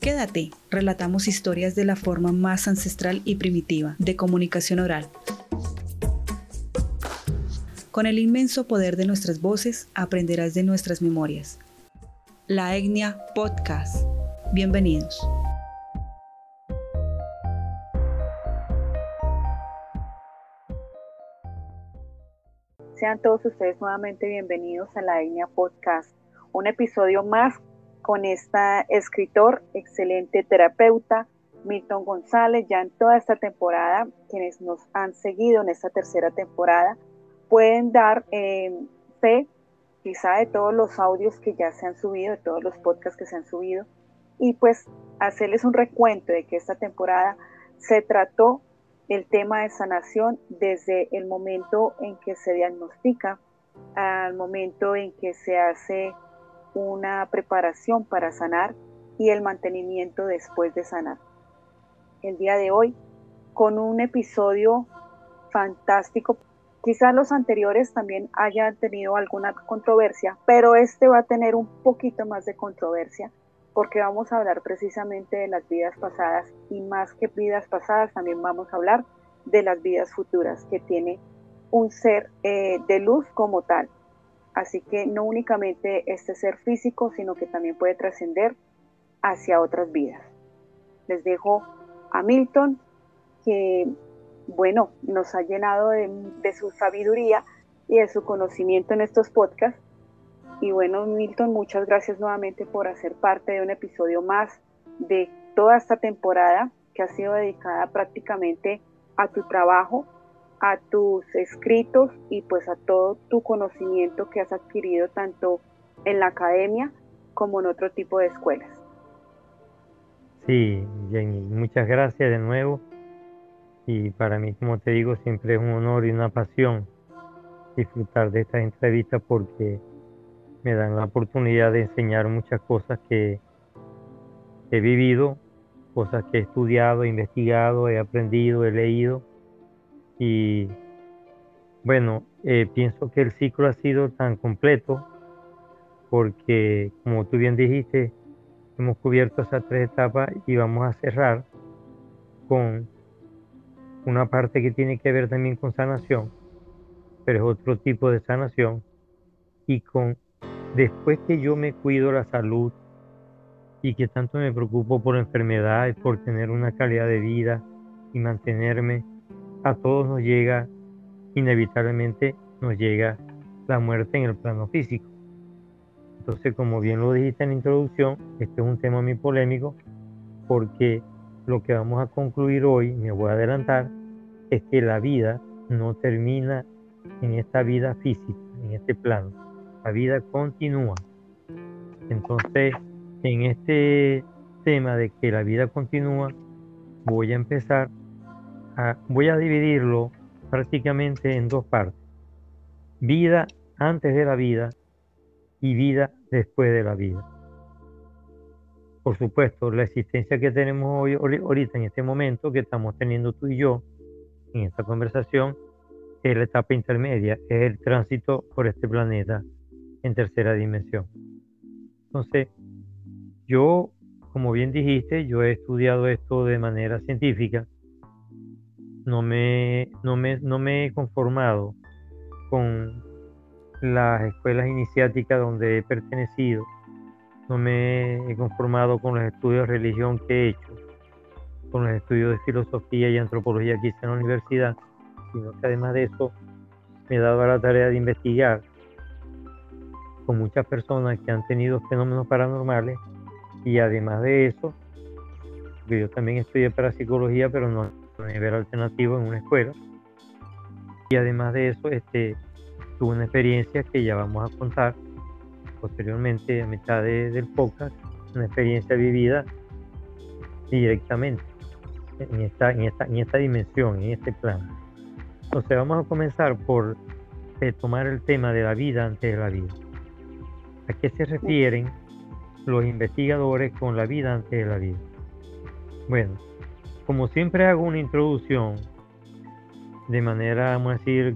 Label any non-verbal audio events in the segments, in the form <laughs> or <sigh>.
Quédate, relatamos historias de la forma más ancestral y primitiva de comunicación oral. Con el inmenso poder de nuestras voces aprenderás de nuestras memorias. La Etnia Podcast. Bienvenidos. Sean todos ustedes nuevamente bienvenidos a la Etnia Podcast, un episodio más con esta escritor, excelente terapeuta, Milton González, ya en toda esta temporada, quienes nos han seguido en esta tercera temporada, pueden dar eh, fe quizá de todos los audios que ya se han subido, de todos los podcasts que se han subido, y pues hacerles un recuento de que esta temporada se trató el tema de sanación desde el momento en que se diagnostica al momento en que se hace una preparación para sanar y el mantenimiento después de sanar. El día de hoy, con un episodio fantástico, quizás los anteriores también hayan tenido alguna controversia, pero este va a tener un poquito más de controversia porque vamos a hablar precisamente de las vidas pasadas y más que vidas pasadas también vamos a hablar de las vidas futuras que tiene un ser eh, de luz como tal. Así que no únicamente este ser físico, sino que también puede trascender hacia otras vidas. Les dejo a Milton, que, bueno, nos ha llenado de, su sabiduría y de su conocimiento en estos podcasts. Y bueno, Milton, muchas gracias nuevamente por hacer parte de un episodio más de toda esta temporada que ha sido dedicada prácticamente a tu trabajo a tus escritos y pues a todo tu conocimiento que has adquirido tanto en la academia como en otro tipo de escuelas. Sí, Jenny, muchas gracias de nuevo. Y para mí, como te digo, siempre es un honor y una pasión disfrutar de estas entrevistas porque me dan la oportunidad de enseñar muchas cosas que he vivido, cosas que he estudiado, investigado, he aprendido, he leído y bueno, eh, pienso que el ciclo ha sido tan completo porque, como tú bien dijiste, hemos cubierto esas tres etapas y vamos a cerrar con una parte que tiene que ver también con sanación, pero es otro tipo de sanación, y con después que yo me cuido la salud y que tanto me preocupo por enfermedades, por tener una calidad de vida y mantenerme a todos nos llega, inevitablemente nos llega la muerte en el plano físico. Entonces, como bien lo dijiste en la introducción, este es un tema muy polémico porque lo que vamos a concluir hoy, me voy a adelantar, es que la vida no termina en esta vida física, en este plano. La vida continúa. Entonces, en este tema de que la vida continúa, voy a empezar voy a dividirlo prácticamente en dos partes. Vida antes de la vida y vida después de la vida. Por supuesto, la existencia que tenemos hoy, ahorita en este momento que estamos teniendo tú y yo en esta conversación es la etapa intermedia, es el tránsito por este planeta en tercera dimensión. Entonces, yo, como bien dijiste, yo he estudiado esto de manera científica no me, no me, no me he conformado con las escuelas iniciáticas donde he pertenecido, no me he conformado con los estudios de religión que he hecho, con los estudios de filosofía y antropología que hice en la universidad, sino que además de eso me he dado a la tarea de investigar con muchas personas que han tenido fenómenos paranormales y además de eso, yo también estudié parapsicología, pero no nivel alternativo en una escuela. Y además de eso, este, tuve una experiencia que ya vamos a contar posteriormente a mitad del podcast, una experiencia vivida directamente en esta, en esta, en esta dimensión, en este plano. Entonces vamos a comenzar por tomar el tema de la vida antes de la vida. ¿A qué se refieren los investigadores con la vida antes de la vida? Bueno, como siempre hago una introducción de manera, vamos a decir,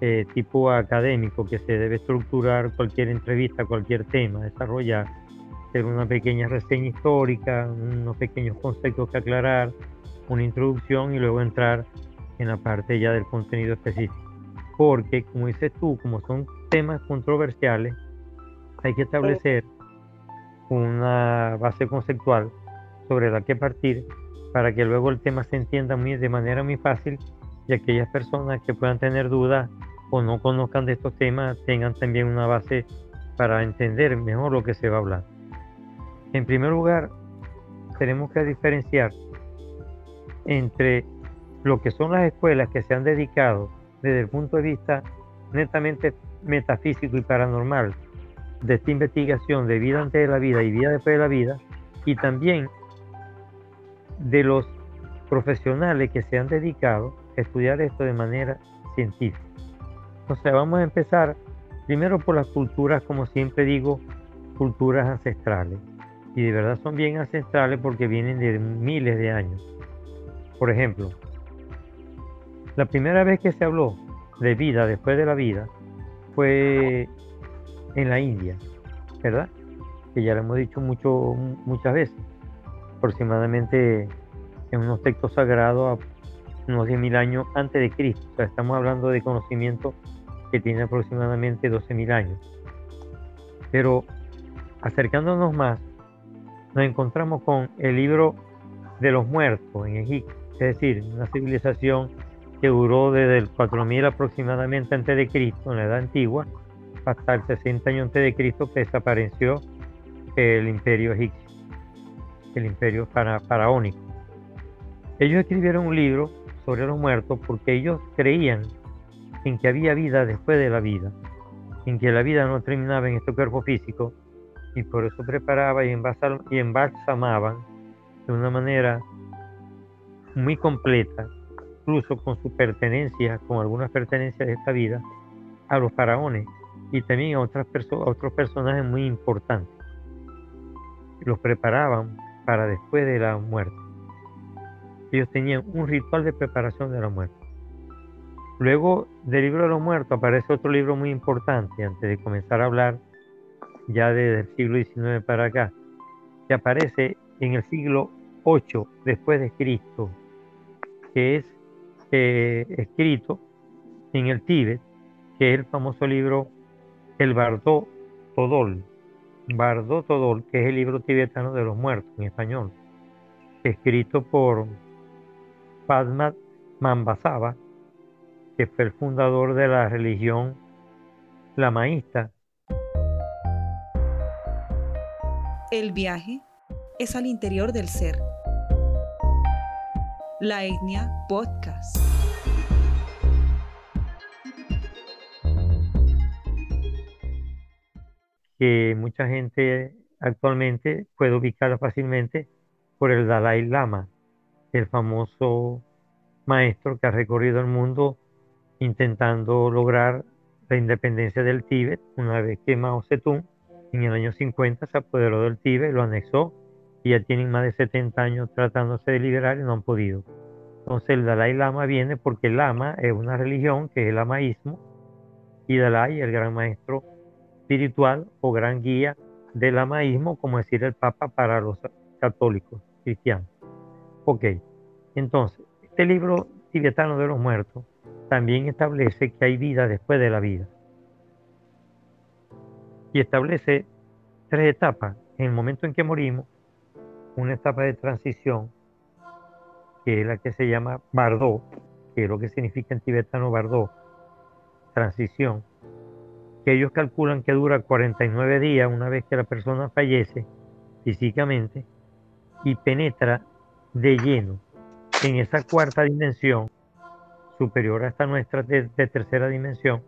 eh, tipo académico, que se debe estructurar cualquier entrevista, cualquier tema, desarrollar hacer una pequeña reseña histórica, unos pequeños conceptos que aclarar, una introducción y luego entrar en la parte ya del contenido específico. Porque, como dices tú, como son temas controversiales, hay que establecer una base conceptual sobre la que partir para que luego el tema se entienda muy, de manera muy fácil y aquellas personas que puedan tener dudas o no conozcan de estos temas tengan también una base para entender mejor lo que se va a hablar. En primer lugar, tenemos que diferenciar entre lo que son las escuelas que se han dedicado desde el punto de vista netamente metafísico y paranormal de esta investigación de vida antes de la vida y vida después de la vida, y también de los profesionales que se han dedicado a estudiar esto de manera científica. Sea, vamos a empezar primero por las culturas, como siempre digo, culturas ancestrales. Y de verdad son bien ancestrales porque vienen de miles de años. Por ejemplo, la primera vez que se habló de vida después de la vida fue en la India, ¿verdad? Que ya lo hemos dicho mucho, muchas veces, aproximadamente en unos textos sagrados a unos 10.000 años antes de Cristo. O sea, estamos hablando de conocimiento que tiene aproximadamente 12.000 años. Pero acercándonos más, nos encontramos con el libro de los muertos en Egipto, es decir, una civilización que duró desde el 4000 aproximadamente antes de Cristo, en la Edad Antigua, hasta el 60 años antes de Cristo que desapareció el imperio egipcio, el imperio faraónico. Ellos escribieron un libro sobre los muertos porque ellos creían en que había vida después de la vida, en que la vida no terminaba en este cuerpo físico y por eso preparaba y, y embalsamaban de una manera muy completa, incluso con su pertenencia, con algunas pertenencias de esta vida, a los faraones y también a, otras a otros personajes muy importantes. Los preparaban para después de la muerte. Ellos tenían un ritual de preparación de la muerte. Luego del libro de los muertos aparece otro libro muy importante antes de comenzar a hablar ya desde el siglo XIX para acá, que aparece en el siglo 8 después de Cristo, que es eh, escrito en el Tíbet, que es el famoso libro El Bardó Todol, Bardó Todol, que es el libro tibetano de los muertos en español, escrito por Padma Mambasava, que fue el fundador de la religión lamaísta. El viaje es al interior del ser. La etnia podcast. Que mucha gente actualmente puede ubicar fácilmente por el Dalai Lama, el famoso maestro que ha recorrido el mundo intentando lograr la independencia del Tíbet una vez que Mao Zedong en el año 50 se apoderó del Tíbet, lo anexó y ya tienen más de 70 años tratándose de liberar y no han podido. Entonces el Dalai Lama viene porque el Lama es una religión que es el lamaísmo y Dalai, el gran maestro espiritual o gran guía del lamaísmo, como decir el Papa para los católicos cristianos. Ok, entonces, este libro tibetano de los muertos también establece que hay vida después de la vida. Y establece tres etapas. En el momento en que morimos, una etapa de transición, que es la que se llama Bardó, que es lo que significa en tibetano Bardó, transición, que ellos calculan que dura 49 días una vez que la persona fallece físicamente y penetra de lleno en esa cuarta dimensión superior a esta nuestra de, tercera dimensión,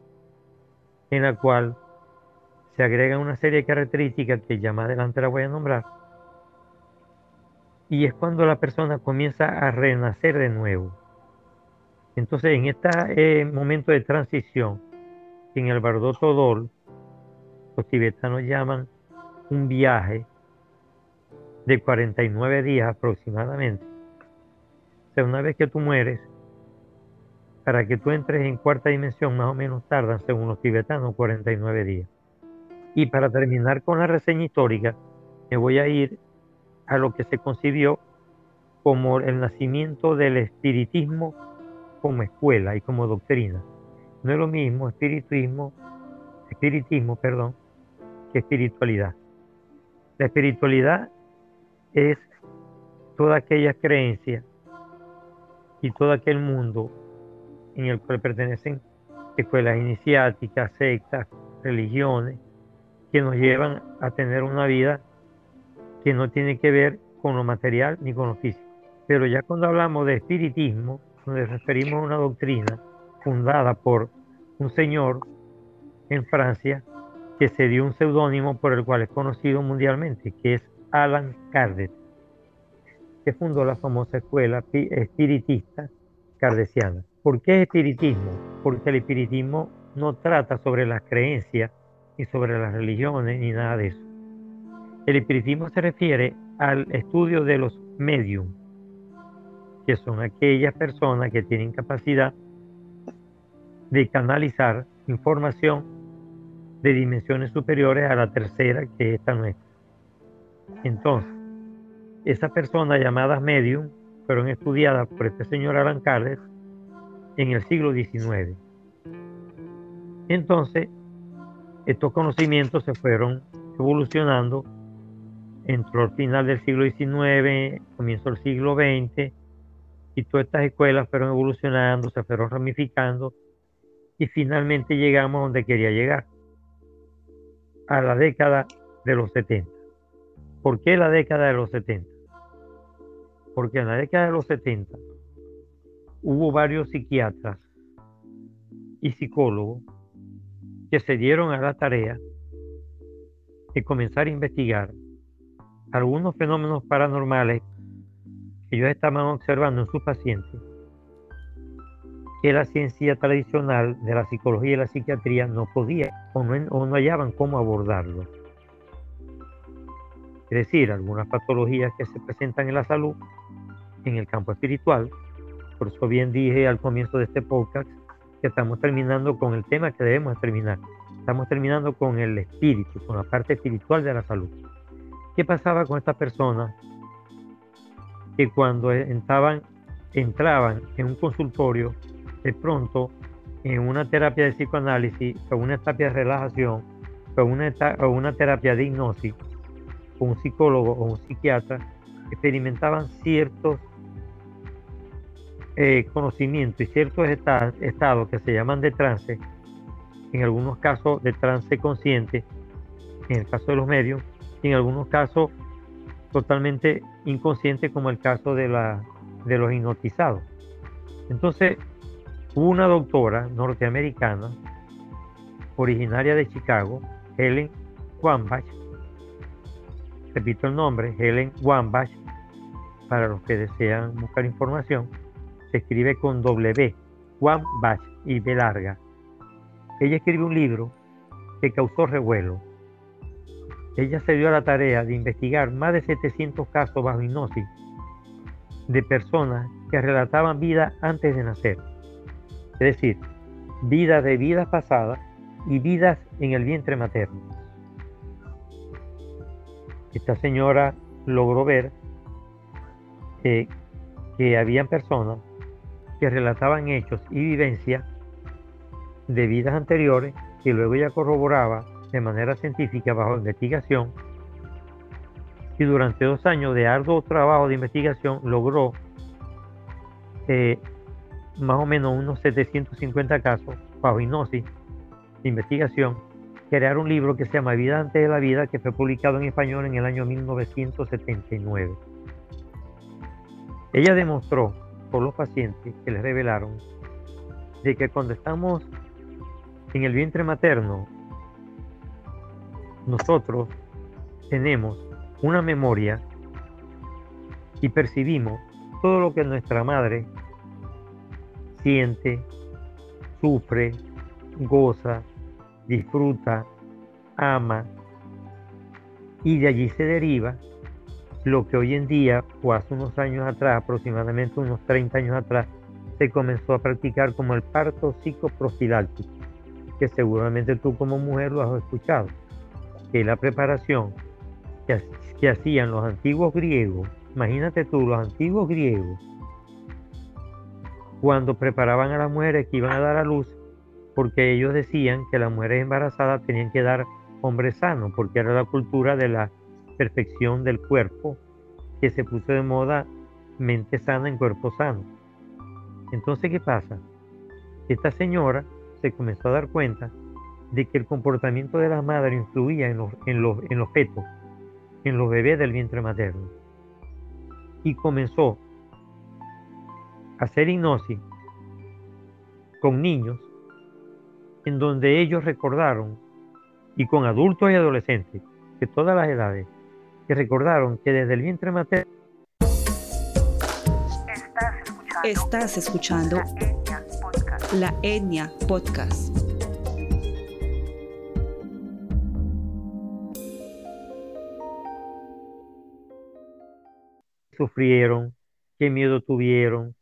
en la cual se agrega una serie de características que ya más adelante la voy a nombrar, y es cuando la persona comienza a renacer de nuevo. Entonces, en este momento de transición, en el Bardo Todol, los tibetanos llaman un viaje de 49 días aproximadamente. O sea, una vez que tú mueres, para que tú entres en cuarta dimensión más o menos tardan, según los tibetanos, 49 días. Y para terminar con la reseña histórica, me voy a ir a lo que se concibió como el nacimiento del espiritismo como escuela y como doctrina. No es lo mismo espiritismo, espiritismo, perdón, que espiritualidad. La espiritualidad es toda aquella creencia y todo aquel mundo en el cual pertenecen escuelas iniciáticas, sectas, religiones, que nos llevan a tener una vida que no tiene que ver con lo material ni con lo físico. Pero ya cuando hablamos de espiritismo, nos referimos a una doctrina fundada por un señor en Francia que se dio un seudónimo por el cual es conocido mundialmente, que es Alan Kardec, que fundó la famosa escuela espiritista cardesiana. ¿Por qué espiritismo? Porque el espiritismo no trata sobre las creencias ni sobre las religiones ni nada de eso. El espiritismo se refiere al estudio de los medium, que son aquellas personas que tienen capacidad de canalizar información de dimensiones superiores a la tercera, que es esta nuestra. Entonces, esas personas llamadas medium fueron estudiadas por este señor Alan Kardec en el siglo XIX. Entonces, estos conocimientos se fueron evolucionando entró al final del siglo XIX, comienzo del siglo XX, y todas estas escuelas fueron evolucionando, se fueron ramificando, y finalmente llegamos donde quería llegar, a la década de los 70. ¿Por qué la década de los 70? Porque en la década de los 70 hubo varios psiquiatras y psicólogos que se dieron a la tarea de comenzar a investigar algunos fenómenos paranormales que ellos estaban observando en sus pacientes que la ciencia tradicional de la psicología y la psiquiatría no podía o no, hallaban cómo abordarlo. Es decir, algunas patologías que se presentan en la salud, en el campo espiritual. Por eso bien dije al comienzo de este podcast que estamos terminando con el tema que debemos terminar. Estamos terminando con el espíritu, con la parte espiritual de la salud. ¿Qué pasaba con estas personas que cuando entraban, entraban en un consultorio, de pronto en una terapia de psicoanálisis o una terapia de relajación o una, o una terapia de hipnosis un psicólogo o un psiquiatra, experimentaban ciertos eh, conocimientos y ciertos estados que se llaman de trance, en algunos casos de trance consciente, en el caso de los medios, y en algunos casos totalmente inconsciente como el caso de, la, de los hipnotizados. Entonces, una doctora norteamericana, originaria de Chicago, Helen Wambach, repito el nombre, Helen Wambach, para los que desean buscar información, se escribe con W, Wambach y B larga. Ella escribe un libro que causó revuelo ella se dio a la tarea de investigar más de 700 casos bajo hipnosis de personas que relataban vida antes de nacer. Es decir, vidas de vidas pasadas y vidas en el vientre materno. Esta señora logró ver que habían personas que relataban hechos y vivencias de vidas anteriores que luego ella corroboraba de manera científica bajo investigación y durante dos años de arduo trabajo de investigación logró eh, más o menos unos 750 casos bajo hipnosis de investigación, crear un libro que se llama Vida antes de la vida, que fue publicado en español en el año 1979. Ella demostró por los pacientes que le revelaron de que cuando estamos en el vientre materno nosotros tenemos una memoria y percibimos todo lo que nuestra madre siente, sufre, goza, disfruta, ama, y de allí se deriva lo que hoy en día, o hace unos años atrás, aproximadamente unos 30 años atrás, se comenzó a practicar como el parto psicoprofiláctico, que seguramente tú como mujer lo has escuchado que la preparación que, que hacían los antiguos griegos, imagínate tú, los antiguos griegos, cuando preparaban a las mujeres que iban a dar a luz, porque ellos decían que las mujeres embarazadas tenían que dar hombres sanos, porque era la cultura de la perfección del cuerpo que se puso de moda mente sana en cuerpo sano. Entonces, ¿qué pasa? Esta señora se comenzó a dar cuenta de que el comportamiento de la madre influía en los, en los, fetos, en los bebés del vientre materno. Y comenzó hacer hipnosis con niños en donde ellos recordaron, y con adultos y adolescentes de todas las edades, que recordaron que desde el vientre materno Estás escuchando La Etnia Podcast. Sufrieron, qué miedo tuvieron,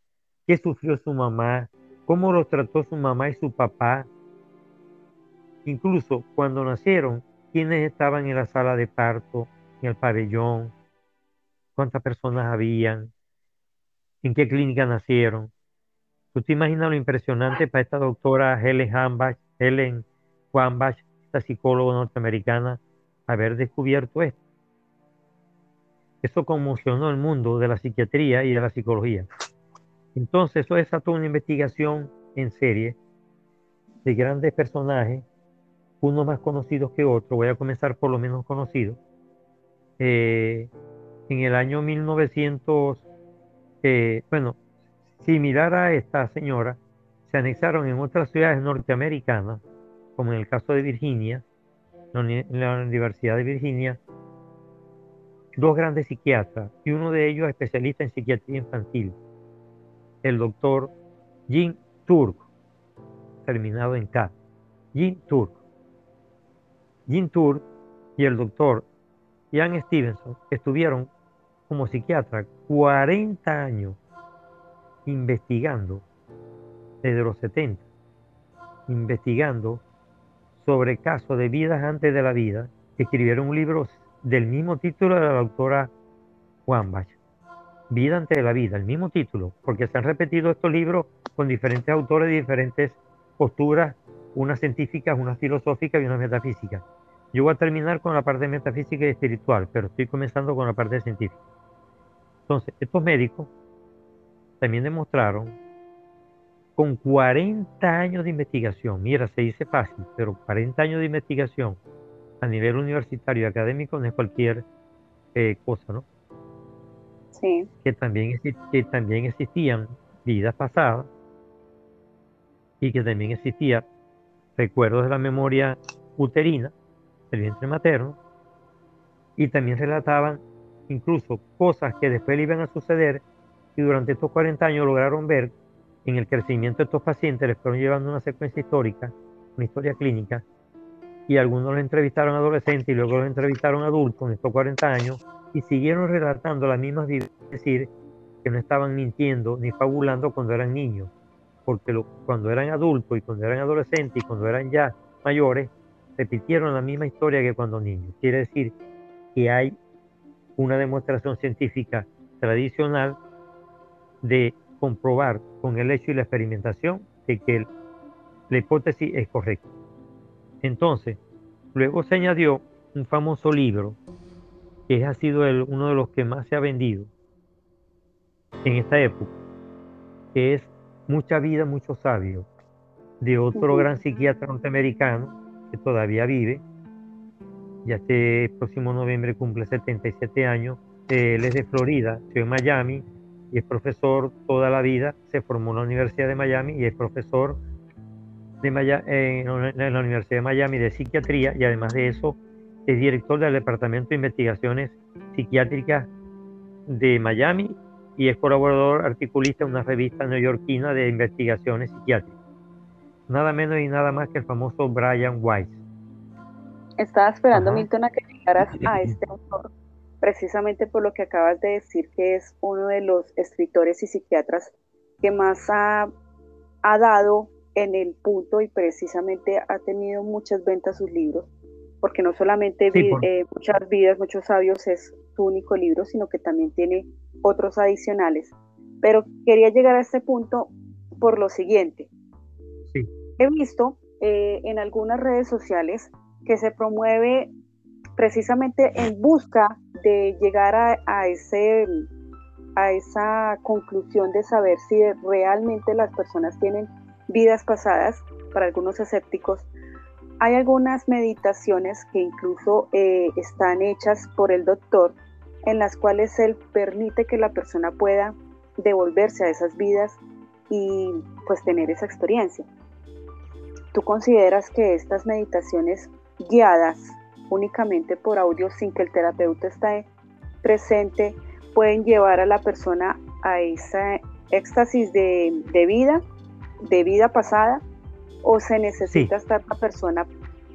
qué sufrió su mamá, cómo los trató su mamá y su papá. Incluso cuando nacieron, quiénes estaban en la sala de parto, en el pabellón, cuántas personas habían, en qué clínica nacieron. ¿Tú te imaginas lo impresionante para esta doctora Helen Hambach, Helen Wambach, esta psicóloga norteamericana, haber descubierto esto? Eso conmocionó el mundo de la psiquiatría y de la psicología. Entonces, eso desató una investigación en serie de grandes personajes, unos más conocidos que otros. Voy a comenzar por lo menos conocidos. Eh, en el año 1900 bueno, similar a esta señora, se anexaron en otras ciudades norteamericanas, como en el caso de Virginia, en la Universidad de Virginia, dos grandes psiquiatras, y uno de ellos especialista en psiquiatría infantil, el doctor Jim Turk, terminado en K. Jim Turk. Jim Turk y el doctor Ian Stevenson estuvieron como psiquiatra 40 años investigando desde los 70, investigando sobre casos de vidas antes de la vida, escribieron un libro del mismo título de la doctora Wambach, Vida antes de la vida, el mismo título, porque se han repetido estos libros con diferentes autores de diferentes posturas, unas científicas, unas filosóficas y unas metafísicas. Yo voy a terminar con la parte metafísica y espiritual, pero estoy comenzando con la parte científica. Entonces, estos médicos también demostraron con 40 años de investigación, mira, se dice fácil, pero 40 años de investigación a nivel universitario y académico no es cualquier eh, cosa, ¿no? Que también, que también existían vidas pasadas y que también existían recuerdos de la memoria uterina, del vientre materno, y también relataban incluso cosas que después le iban a suceder y durante estos 40 años lograron ver en el crecimiento de estos pacientes, les fueron llevando una secuencia histórica, una historia clínica, y algunos los entrevistaron adolescentes y luego los entrevistaron adultos en estos 40 años y siguieron relatando las mismas vidas, es decir, que no estaban mintiendo ni fabulando cuando eran niños, porque cuando eran adultos y cuando eran adolescentes y cuando eran ya mayores, repitieron la misma historia que cuando niños. Quiere decir que hay una demostración científica tradicional de comprobar con el hecho y la experimentación de que la hipótesis es correcta. Entonces, luego se añadió un famoso libro que ha sido uno de los que más se ha vendido en esta época, que es Mucha vida, mucho sabio, de otro gran psiquiatra norteamericano que todavía vive, ya este próximo noviembre cumple 77 años. Él es de Florida, estoy en Miami y es profesor toda la vida. Se formó en la Universidad de Miami y es profesor de en la Universidad de Miami de psiquiatría y además de eso es director del Departamento de Investigaciones Psiquiátricas de Miami y es colaborador articulista en una revista neoyorquina de investigaciones psiquiátricas. Nada menos y nada más que el famoso Brian Weiss. Estaba esperando, Milton, a que llegaras <laughs> a este autor, precisamente por lo que acabas de decir, que es uno de los escritores y psiquiatras que más ha, dado en el punto y precisamente ha tenido muchas ventas sus libros. porque no solamente eh, muchas vidas, muchos sabios es su único libro, sino que también tiene otros adicionales. Pero quería llegar a este punto por lo siguiente. He visto eh, en algunas redes sociales que se promueve precisamente en busca de llegar a, ese, a esa conclusión de saber si realmente las personas tienen vidas pasadas, para algunos escépticos, hay algunas meditaciones que incluso eh, están hechas por el doctor, en las cuales él permite que la persona pueda devolverse a esas vidas y pues tener esa experiencia. ¿Tú consideras que estas meditaciones guiadas únicamente por audio sin que el terapeuta esté presente pueden llevar a la persona a ese éxtasis de, de vida, de vida pasada, o se necesita estar la persona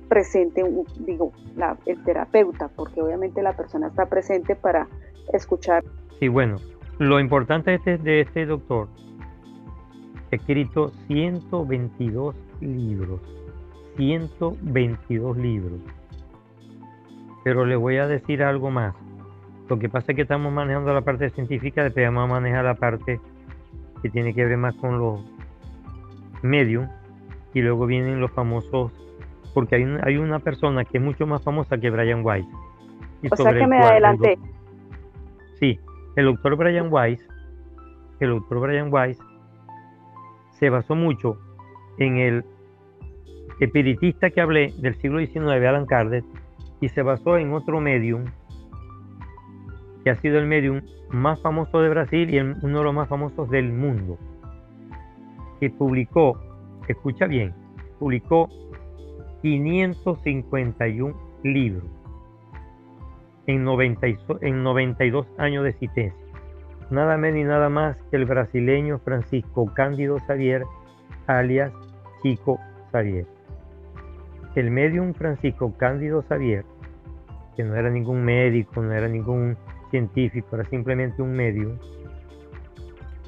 presente, digo, la, el terapeuta, porque obviamente la persona está presente para escuchar. Sí, bueno, lo importante de este, de este doctor, escrito 122 libros, 122 libros. Pero le voy a decir algo más. Lo que pasa es que estamos manejando la parte científica, después vamos a manejar la parte que tiene que ver más con los medios y luego vienen los famosos, porque hay, hay una persona que es mucho más famosa que Brian Weiss. o sea que me adelanté. sí, el doctor Brian Weiss, el doctor Brian Weiss se basó mucho en el espiritista que hablé del siglo XIX, Alan Kardec, y se basó en otro medium que ha sido el medium más famoso de Brasil y uno de los más famosos del mundo, que publicó escucha bien, publicó 551 libros en, 92 años de existencia. Nada menos ni nada más que el brasileño Francisco Cándido Xavier, alias Chico Xavier. El medium Francisco Cándido Xavier, que no era ningún médico, no era ningún científico, era simplemente un medium,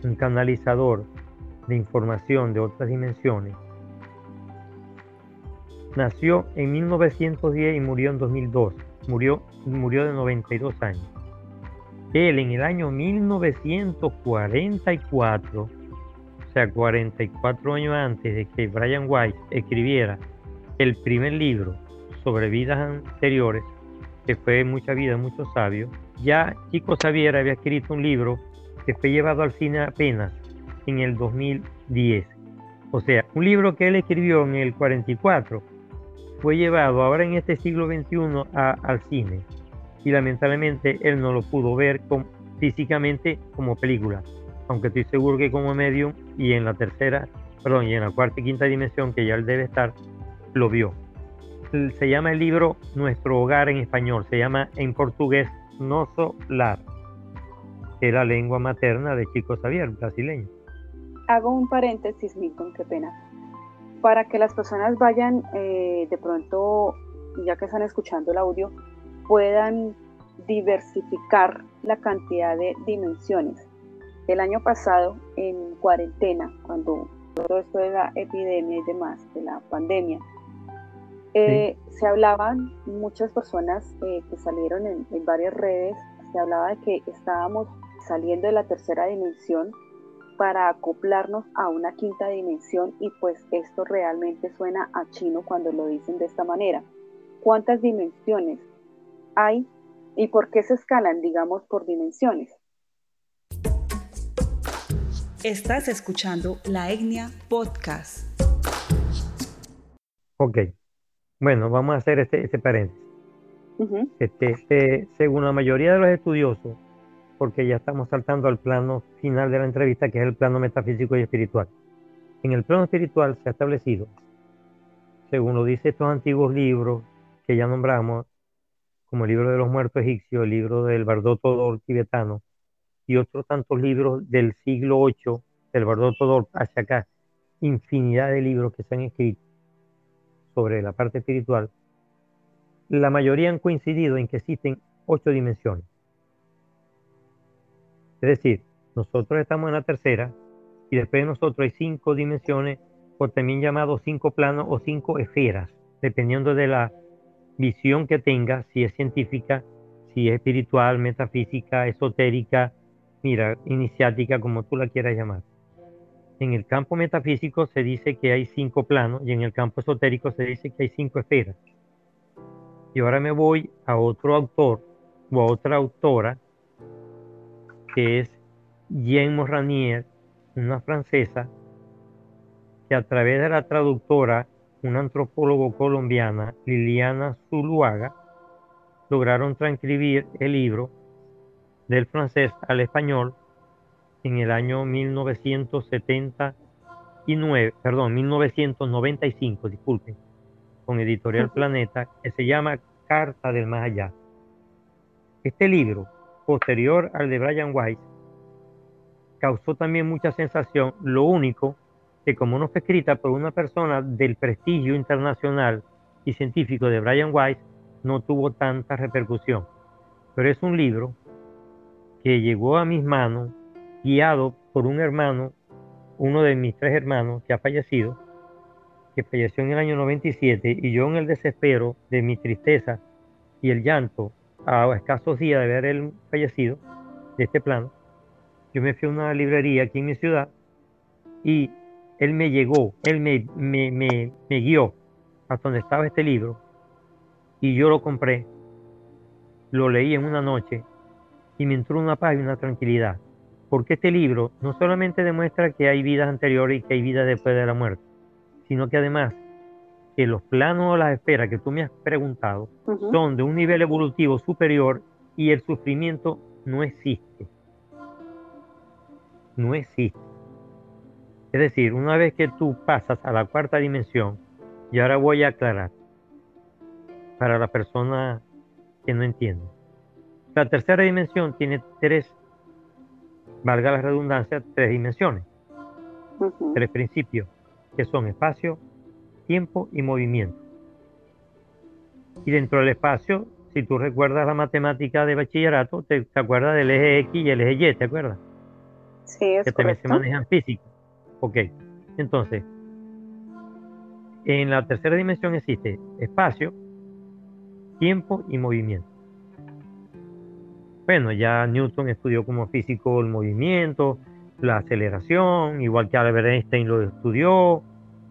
un canalizador de información de otras dimensiones. Nació en 1910 y murió en 2002. Murió, murió de 92 años. Él en el año 1944, o sea, 44 años antes de que Brian White escribiera el primer libro sobre vidas anteriores, que fue Mucha vida, muchos sabios, ya Chico Xavier había escrito un libro que fue llevado al cine apenas en el 2010. O sea, un libro que él escribió en el 44 fue llevado ahora en este siglo XXI al cine y lamentablemente él no lo pudo ver físicamente como película, aunque estoy seguro que como medium y en la tercera, perdón, y en la cuarta y quinta dimensión que ya él debe estar, lo vio. Se llama el libro Nuestro Hogar en español, se llama en portugués Nosso Lar, que es la lengua materna de Chico Xavier, brasileño hago un paréntesis, Milton, qué pena. Para que las personas vayan eh, de pronto, ya que están escuchando el audio, puedan diversificar la cantidad de dimensiones. El año pasado, en cuarentena, cuando todo esto de la epidemia y demás, de la pandemia, eh, se hablaban muchas personas eh, que salieron en, en varias redes, se hablaba de que estábamos saliendo de la tercera dimensión para acoplarnos a una quinta dimensión y pues esto realmente suena a chino cuando lo dicen de esta manera. ¿Cuántas dimensiones hay y por qué se escalan, digamos, por dimensiones? Estás escuchando la Etnia Podcast. Ok, bueno, vamos a hacer este, este paréntesis. este, este, según la mayoría de los estudiosos, porque ya estamos saltando al plano final de la entrevista, que es el plano metafísico y espiritual. En el plano espiritual se ha establecido, según lo dice estos antiguos libros que ya nombramos, como el libro de los muertos egipcios, el libro del Bardot Todor tibetano, y otros tantos libros del siglo VIII, del Bardot Todor hacia acá, infinidad de libros que se han escrito sobre la parte espiritual, la mayoría han coincidido en que existen ocho dimensiones. Es decir, nosotros estamos en la tercera y después de nosotros hay cinco dimensiones o también llamados cinco planos o cinco esferas, dependiendo de la visión que tenga, si es científica, si es espiritual, metafísica, esotérica, mira, iniciática, como tú la quieras llamar. En el campo metafísico se dice que hay cinco planos y en el campo esotérico se dice que hay cinco esferas. Y ahora me voy a otro autor o a otra autora que es Jean Morranier, una francesa, que a través de la traductora, una antropólogo colombiana, Liliana Zuluaga, lograron transcribir el libro del francés al español en el año 1979, perdón, 1995, disculpen, con Editorial Planeta, que se llama Carta del Más Allá. Este libro, posterior al de Brian Weiss, causó también mucha sensación, lo único que como no fue escrita por una persona del prestigio internacional y científico de Brian Weiss, no tuvo tanta repercusión. Pero es un libro que llegó a mis manos guiado por un hermano, uno de mis tres hermanos que ha fallecido, que falleció en el año 97 y yo en el desespero de mi tristeza y el llanto a escasos días de ver él fallecido de este plano, yo me fui a una librería aquí en mi ciudad y él me llegó, él me, me, me, me guió hasta donde estaba este libro y yo lo compré, lo leí en una noche y me entró una paz y una tranquilidad. Porque este libro no solamente demuestra que hay vidas anteriores y que hay vidas después de la muerte, sino que además que los planos o las esferas que tú me has preguntado son de un nivel evolutivo superior y el sufrimiento no existe. No existe. Es decir, una vez que tú pasas a la cuarta dimensión, y ahora voy a aclarar para la persona que no entiende. La tercera dimensión tiene tres, valga la redundancia, tres dimensiones, tres principios, que son espacio, tiempo y movimiento. Y dentro del espacio, si tú recuerdas la matemática de bachillerato, te, acuerdas del eje X y el eje Y, ¿te acuerdas? Sí, es Que también se manejan física. Ok, entonces, en la tercera dimensión existe espacio, tiempo y movimiento. Bueno, ya Newton estudió como físico el movimiento, la aceleración, igual que Albert Einstein lo estudió,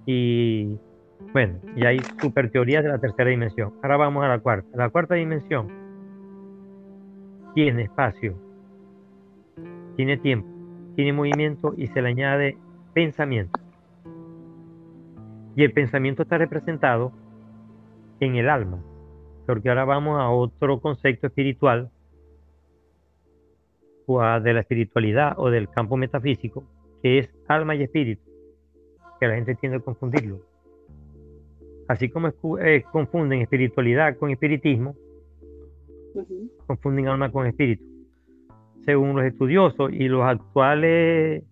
y bueno, y hay super teorías de la tercera dimensión. Ahora vamos a la cuarta. La cuarta dimensión tiene espacio, tiene tiempo, tiene movimiento y se le añade pensamiento. Y el pensamiento está representado en el alma, porque ahora vamos a otro concepto espiritual de la espiritualidad o del campo metafísico, que es alma y espíritu, que la gente tiende a confundirlo. Así como eh, confunden espiritualidad con espiritismo, confunden alma con espíritu. Según los estudiosos y los actuales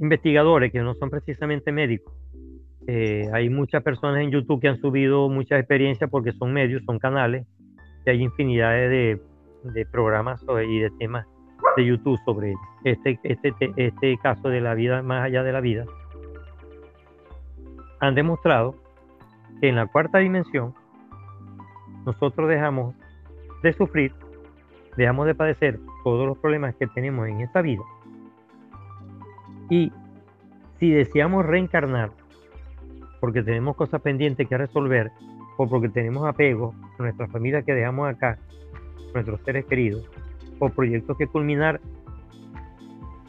investigadores, que no son precisamente médicos, eh, hay muchas personas en YouTube que han subido muchas experiencias porque son medios, son canales, y hay infinidad de, de programas y de temas de YouTube sobre este, este, este caso de la vida más allá de la vida, han demostrado que en la cuarta dimensión nosotros dejamos de sufrir, dejamos de padecer todos los problemas que tenemos en esta vida. Y si deseamos reencarnar, porque tenemos cosas pendientes que resolver, o porque tenemos apego a nuestra familia que dejamos acá, nuestros seres queridos, o proyectos que culminar,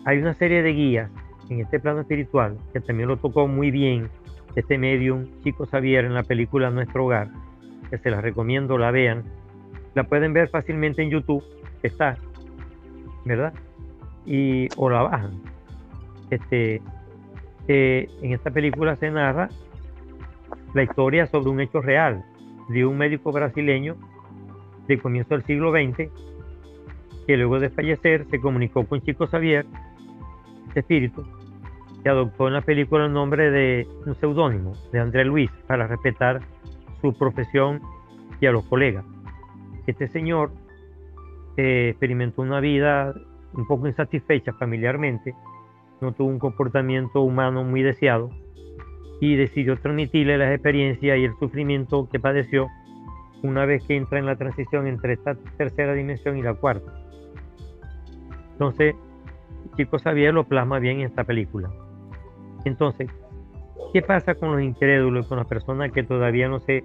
hay una serie de guías en este plano espiritual que también lo tocó muy bien este medium Chico Xavier en la película Nuestro Hogar, que se las recomiendo, la vean. La pueden ver fácilmente en YouTube, está, ¿verdad? Y, o la bajan. Este, en esta película se narra la historia sobre un hecho real de un médico brasileño de comienzo del siglo XX que luego de fallecer se comunicó con Chico Xavier, este espíritu, que adoptó en la película el nombre de un seudónimo, de André Luis, para respetar su profesión y a los colegas. Este señor eh, experimentó una vida un poco insatisfecha familiarmente, no tuvo un comportamiento humano muy deseado y decidió transmitirle las experiencias y el sufrimiento que padeció una vez que entra en la transición entre esta tercera dimensión y la cuarta. Entonces, Chico Xavier lo plasma bien en esta película. Entonces, ¿qué pasa con los incrédulos, con las personas que todavía no se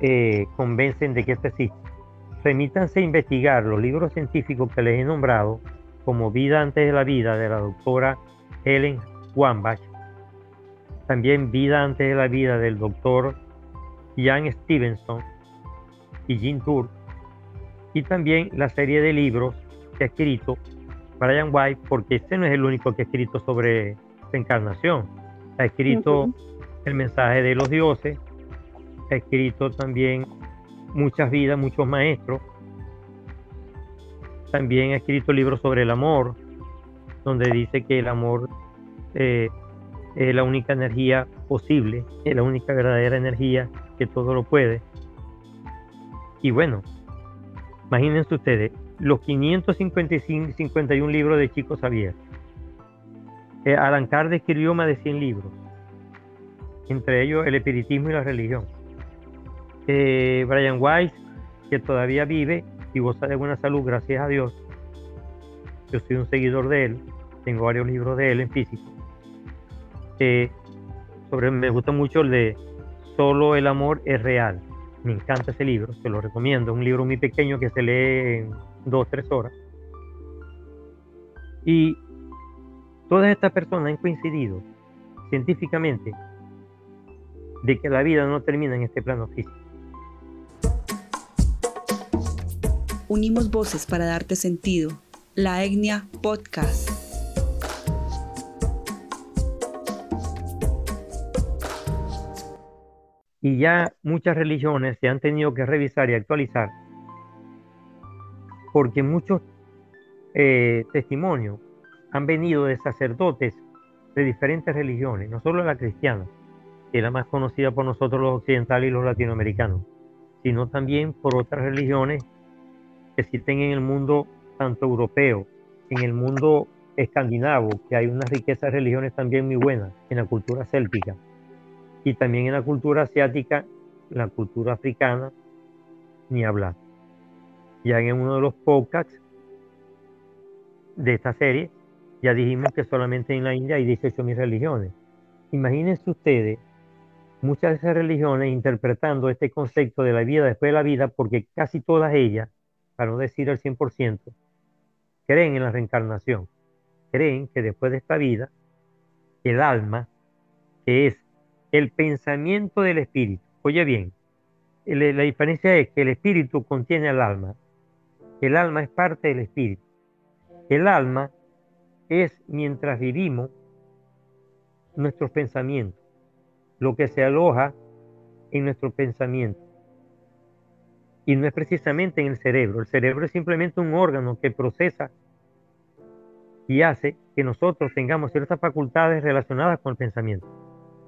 eh, convencen de que esto existe? Remítanse a investigar los libros científicos que les he nombrado, como Vida antes de la vida de la doctora Helen Wambach, también Vida antes de la vida del doctor Ian Stevenson y Jean Tour, y también la serie de libros que ha escrito Brian White, porque este no es el único que ha escrito sobre reencarnación. Ha escrito El mensaje de los dioses, ha escrito también Muchas vidas, muchos maestros. También ha escrito libros sobre el amor, donde dice que el amor eh, es la única energía posible, es la única verdadera energía que todo lo puede. Y bueno, imagínense ustedes, los 555, 51 libros de Chico Xavier. Eh, Alan Kardec escribió más de 100 libros, entre ellos El espiritismo y la religión. Eh, Brian Weiss, que todavía vive y goza de buena salud, gracias a Dios. Yo soy un seguidor de él, tengo varios libros de él en físico. Eh, sobre, me gusta mucho el de Solo el amor es real. Me encanta ese libro, se lo recomiendo. Es un libro muy pequeño que se lee en dos, tres horas. Y todas estas personas han coincidido científicamente de que la vida no termina en este plano físico. Unimos voces para darte sentido. La Etnia Podcast. Y ya muchas religiones se han tenido que revisar y actualizar porque muchos eh, testimonios han venido de sacerdotes de diferentes religiones, no solo la cristiana, que es la más conocida por nosotros los occidentales y los latinoamericanos, sino también por otras religiones que existen en el mundo tanto europeo, en el mundo escandinavo, que hay una riqueza de religiones también muy buenas, en la cultura céltica, y también en la cultura asiática, la cultura africana, ni hablar. Ya en uno de los podcasts de esta serie, ya dijimos que solamente en la India hay 18.000 religiones. Imagínense ustedes muchas de esas religiones interpretando este concepto de la vida después de la vida, porque casi todas ellas, para no decir el 100%, creen en la reencarnación. Creen que después de esta vida, el alma, que es el pensamiento del espíritu, oye bien, la diferencia es que el espíritu contiene al alma, el alma es parte del espíritu. El alma es mientras vivimos nuestros pensamientos, lo que se aloja en nuestro pensamiento. Y no es precisamente en el cerebro. El cerebro es simplemente un órgano que procesa y hace que nosotros tengamos ciertas facultades relacionadas con el pensamiento.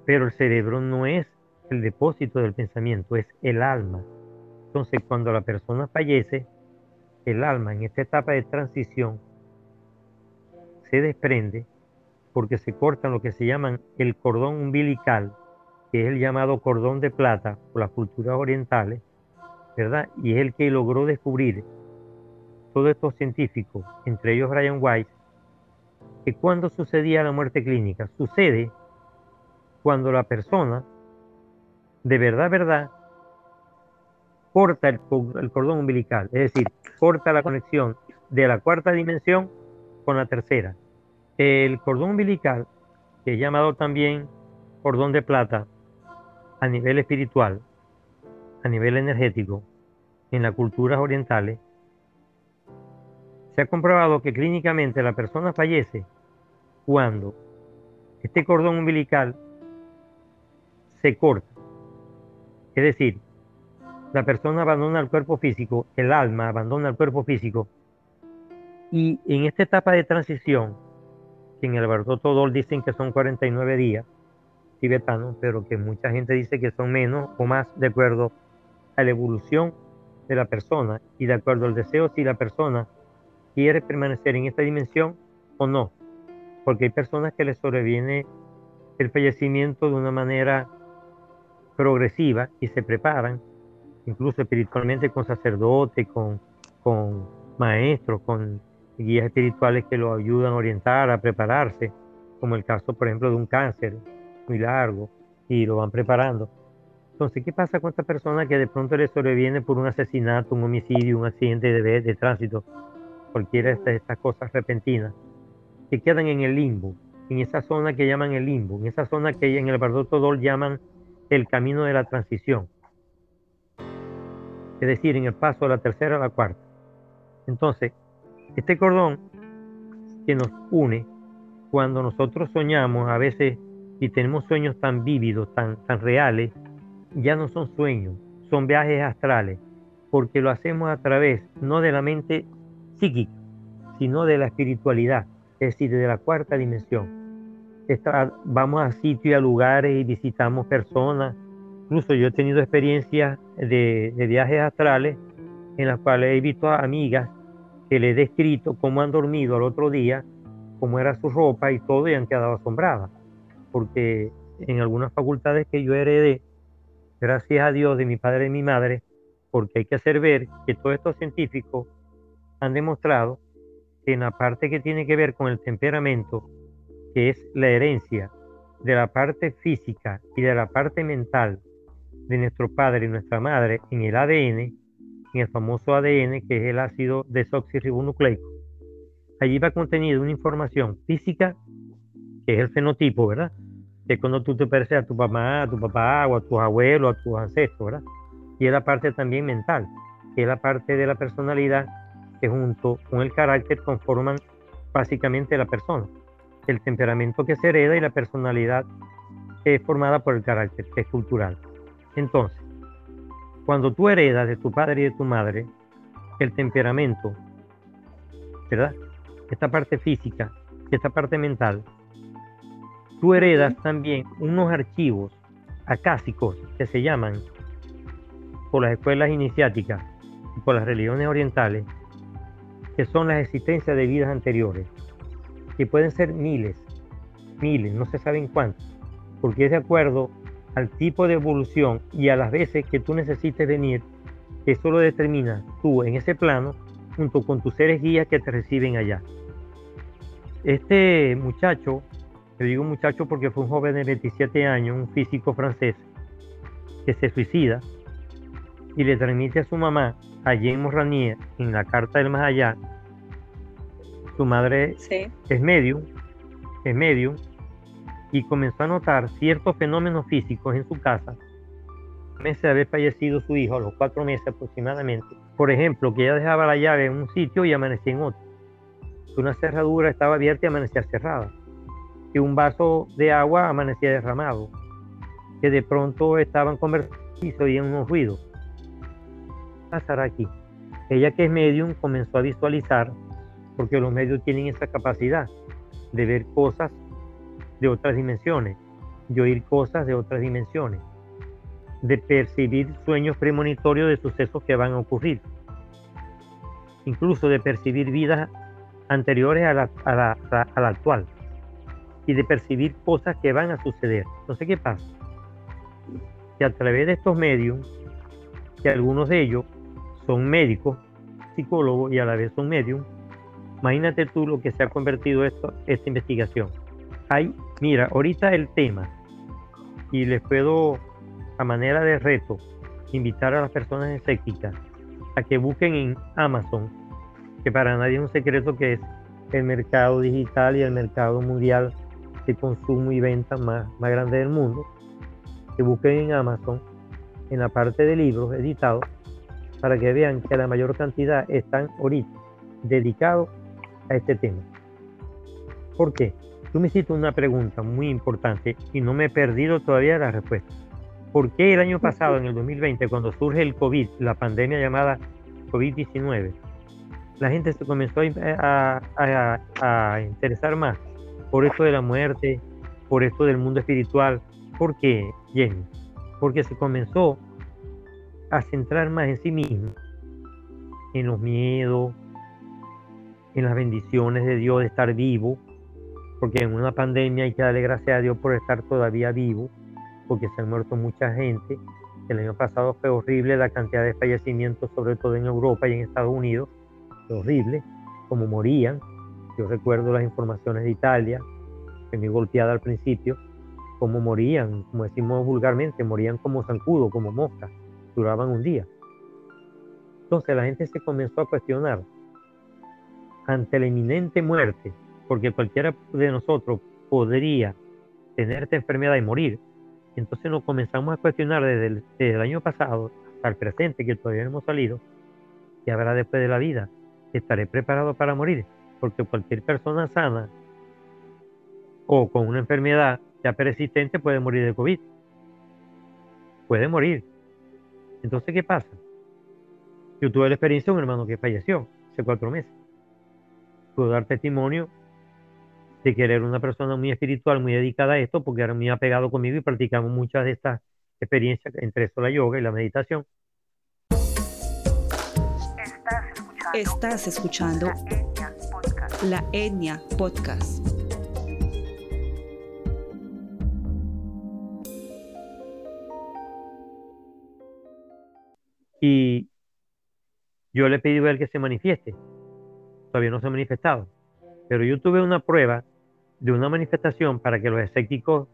Pero el cerebro no es el depósito del pensamiento, es el alma. Entonces, cuando la persona fallece, el alma en esta etapa de transición se desprende porque se corta lo que se llaman el cordón umbilical, que es el llamado cordón de plata por las culturas orientales, ¿verdad? Y es el que logró descubrir todos estos científicos, entre ellos Brian Weiss, que cuando sucedía la muerte clínica, sucede cuando la persona, de verdad, verdad, corta el, cordón umbilical, es decir, corta la conexión de la cuarta dimensión con la tercera. El cordón umbilical, que es llamado también cordón de plata, a nivel espiritual, a nivel energético, en las culturas orientales, se ha comprobado que clínicamente la persona fallece cuando este cordón umbilical se corta. Es decir, la persona abandona el cuerpo físico, el alma abandona el cuerpo físico. Y en esta etapa de transición, en el Bardoto Dol dicen que son 49 días tibetanos, pero que mucha gente dice que son menos o más de acuerdo a la evolución de la persona y de acuerdo al deseo si la persona quiere permanecer en esta dimensión o no. Porque hay personas que les sobreviene el fallecimiento de una manera progresiva y se preparan incluso espiritualmente con sacerdotes, con, con maestros, con guías espirituales que lo ayudan a orientar, a prepararse, como el caso, por ejemplo, de un cáncer muy largo, y lo van preparando. Entonces, ¿qué pasa con esta persona que de pronto le sobreviene por un asesinato, un homicidio, un accidente de, de tránsito, cualquiera de estas, cosas repentinas, que quedan en el limbo, en esa zona que llaman el limbo, en esa zona que en el Bardo Todol llaman el camino de la transición? Es decir, en el paso de la tercera a la cuarta. Entonces, este cordón que nos une, cuando nosotros soñamos a veces y tenemos sueños tan vívidos, tan, tan reales, ya no son sueños, son viajes astrales, porque lo hacemos a través no de la mente psíquica, sino de la espiritualidad, es decir, de la cuarta dimensión. vamos a sitios y a lugares y visitamos personas. Incluso yo he tenido experiencias de, de viajes astrales en las cuales he visto a amigas que le he descrito cómo han dormido al otro día, cómo era su ropa y todo, y han quedado asombradas. Porque en algunas facultades que yo heredé, gracias a Dios de mi padre y mi madre, porque hay que hacer ver que todos estos científicos han demostrado que en la parte que tiene que ver con el temperamento, que es la herencia de la parte física y de la parte mental de nuestro padre y nuestra madre en el ADN, en el famoso ADN, que es el ácido desoxirribonucleico. Allí va contenido una información física, que es el fenotipo, ¿verdad? Que cuando tú te pareces a tu mamá, a tu papá, o a tus abuelos, a tus ancestros, ¿verdad? Y es la parte también mental, que es la parte de la personalidad que junto con el carácter conforman básicamente la persona. El temperamento que se hereda y la personalidad que es formada por el carácter, que es cultural. Entonces, cuando tú heredas de tu padre y de tu madre el temperamento, ¿verdad? Esta parte física, esta parte mental, tú heredas también unos archivos acásicos que se llaman por las escuelas iniciáticas y por las religiones orientales, que son las existencias de vidas anteriores, que pueden ser miles, miles, no se saben cuántos, porque es de acuerdo al tipo de evolución y a las veces que tú necesites venir, eso lo determina tú en ese plano junto con tus seres guías que te reciben allá. Este muchacho, te digo muchacho porque fue un joven de 27 años, un físico francés, que se suicida y le transmite a su mamá, allí en Morranier, en la carta del más allá, su madre es medium, es medium, y comenzó a notar ciertos fenómenos físicos en su casa, meses de haber fallecido su hijo, a los cuatro meses aproximadamente. Por ejemplo, que ella dejaba la llave en un sitio y amanecía en otro. Que una cerradura estaba abierta y amanecía cerrada. Que un vaso de agua amanecía derramado. Que de pronto estaban conversando y se oían unos ruidos. ¿Qué pasará aquí? Ella que es medium comenzó a visualizar, porque los medios tienen esa capacidad de ver cosas de otras dimensiones, de oír cosas de otras dimensiones, de percibir sueños premonitorios de sucesos que van a ocurrir, incluso de percibir vidas anteriores a la, a la, actual y de percibir cosas que van a suceder. Entonces, ¿qué pasa? Que a través de estos medios, que algunos de ellos son médicos, psicólogos y a la vez son medios, imagínate tú lo que se ha convertido esto, esta investigación hay, mira, ahorita el tema, y les puedo, a manera de reto, invitar a las personas escépticas a que busquen en Amazon, que para nadie es un secreto que es el mercado digital y el mercado mundial de consumo y venta más, más grande del mundo, que busquen en Amazon, en la parte de libros editados, para que vean que la mayor cantidad están ahorita dedicados a este tema. ¿Por qué? Tú me hiciste una pregunta muy importante y no me he perdido todavía la respuesta. ¿Por qué el año pasado, en el 2020, cuando surge el COVID, la pandemia llamada COVID-19, la gente se comenzó a, interesar más por esto de la muerte, por esto del mundo espiritual? ¿Por qué, Jenny? Porque se comenzó a centrar más en sí mismo, en los miedos, en las bendiciones de Dios de estar vivo, porque en una pandemia hay que darle gracias a Dios por estar todavía vivo, porque se han muerto mucha gente El año pasado fue horrible la cantidad de fallecimientos, sobre todo en Europa y en Estados Unidos. Horrible, como morían. Yo recuerdo las informaciones de Italia, que me golpeada al principio, cómo morían, como decimos vulgarmente, morían como zancudo, como mosca, duraban un día. Entonces la gente se comenzó a cuestionar ante la inminente muerte, porque cualquiera de nosotros podría tener esta enfermedad y morir. Entonces nos comenzamos a cuestionar desde el, año pasado hasta el presente, que todavía no hemos salido, ¿qué habrá después de la vida? ¿Estaré preparado para morir? Porque cualquier persona sana o con una enfermedad ya persistente puede morir de COVID. Puede morir. Entonces, ¿qué pasa? Yo tuve la experiencia de un hermano que falleció hace cuatro meses. Puedo dar testimonio de que era una persona muy espiritual, muy dedicada a esto, porque era muy apegado conmigo y practicamos muchas de estas experiencias, entre eso la yoga y la meditación. Estás escuchando, La Etnia Podcast. Y yo le pedí a él que se manifieste. Todavía no se ha manifestado. Pero yo tuve una prueba de una manifestación para que los escépticos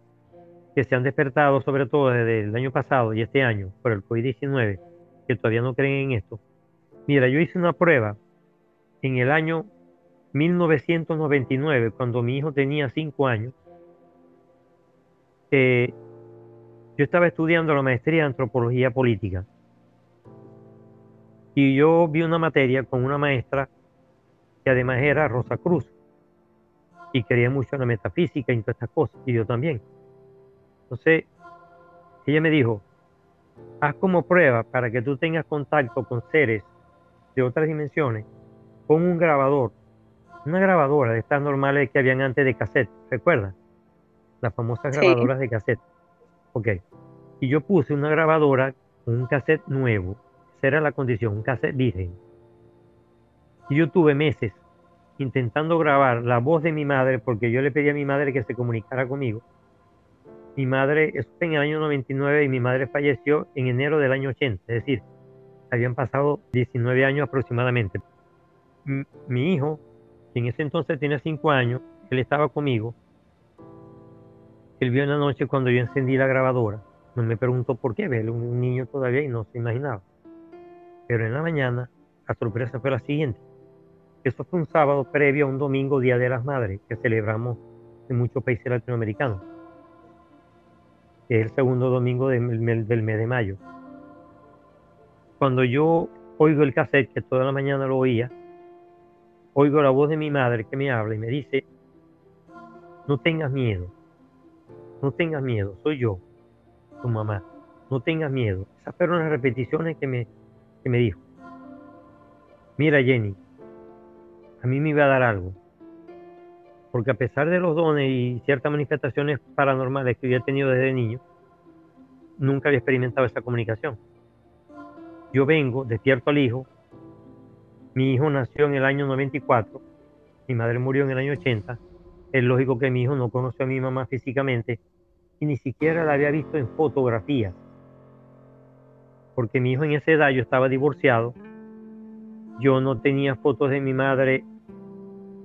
que se han despertado, sobre todo desde el año pasado y este año, por el COVID-19, que todavía no creen en esto. Mira, yo hice una prueba en el año 1999, cuando mi hijo tenía cinco años. yo estaba estudiando la maestría de antropología política. Y yo vi una materia con una maestra que además era Rosa Cruz y quería mucho la metafísica y todas estas cosas, y yo también. Entonces, ella me dijo, haz como prueba para que tú tengas contacto con seres de otras dimensiones, con un grabador, una grabadora de estas normales que habían antes de cassette, ¿recuerdas? Las famosas grabadoras de cassette. Ok. Y yo puse una grabadora un cassette nuevo, esa era la condición, un cassette virgen. Y yo tuve meses intentando grabar la voz de mi madre, porque yo le pedí a mi madre que se comunicara conmigo. Mi madre, eso en el año 99 y mi madre falleció en enero del año 80, es decir, habían pasado 19 años aproximadamente. Mi, hijo, que en ese entonces tenía 5 años, él estaba conmigo. Él vio en la noche cuando yo encendí la grabadora. No me preguntó por qué, ve, un niño todavía y no se imaginaba. Pero en la mañana, la sorpresa fue la siguiente. Eso fue un sábado previo a un domingo, Día de las Madres, que celebramos en muchos países latinoamericanos. es el segundo domingo del, mes de mayo. Cuando yo oigo el cassette, que toda la mañana lo oía, oigo la voz de mi madre que me habla y me dice, no tengas miedo, no tengas miedo, soy yo, tu mamá, no tengas miedo. Esas fueron las repeticiones que me, que me dijo. Mira Jenny, a mí me iba a dar algo. Porque a pesar de los dones y ciertas manifestaciones paranormales que yo he tenido desde niño, nunca había experimentado esa comunicación. Yo vengo, despierto al hijo. Mi hijo nació en el año 94, mi madre murió en el año 80. Es lógico que mi hijo no conoció a mi mamá físicamente y ni siquiera la había visto en fotografías. Porque mi hijo en esa edad yo estaba divorciado yo no tenía fotos de mi madre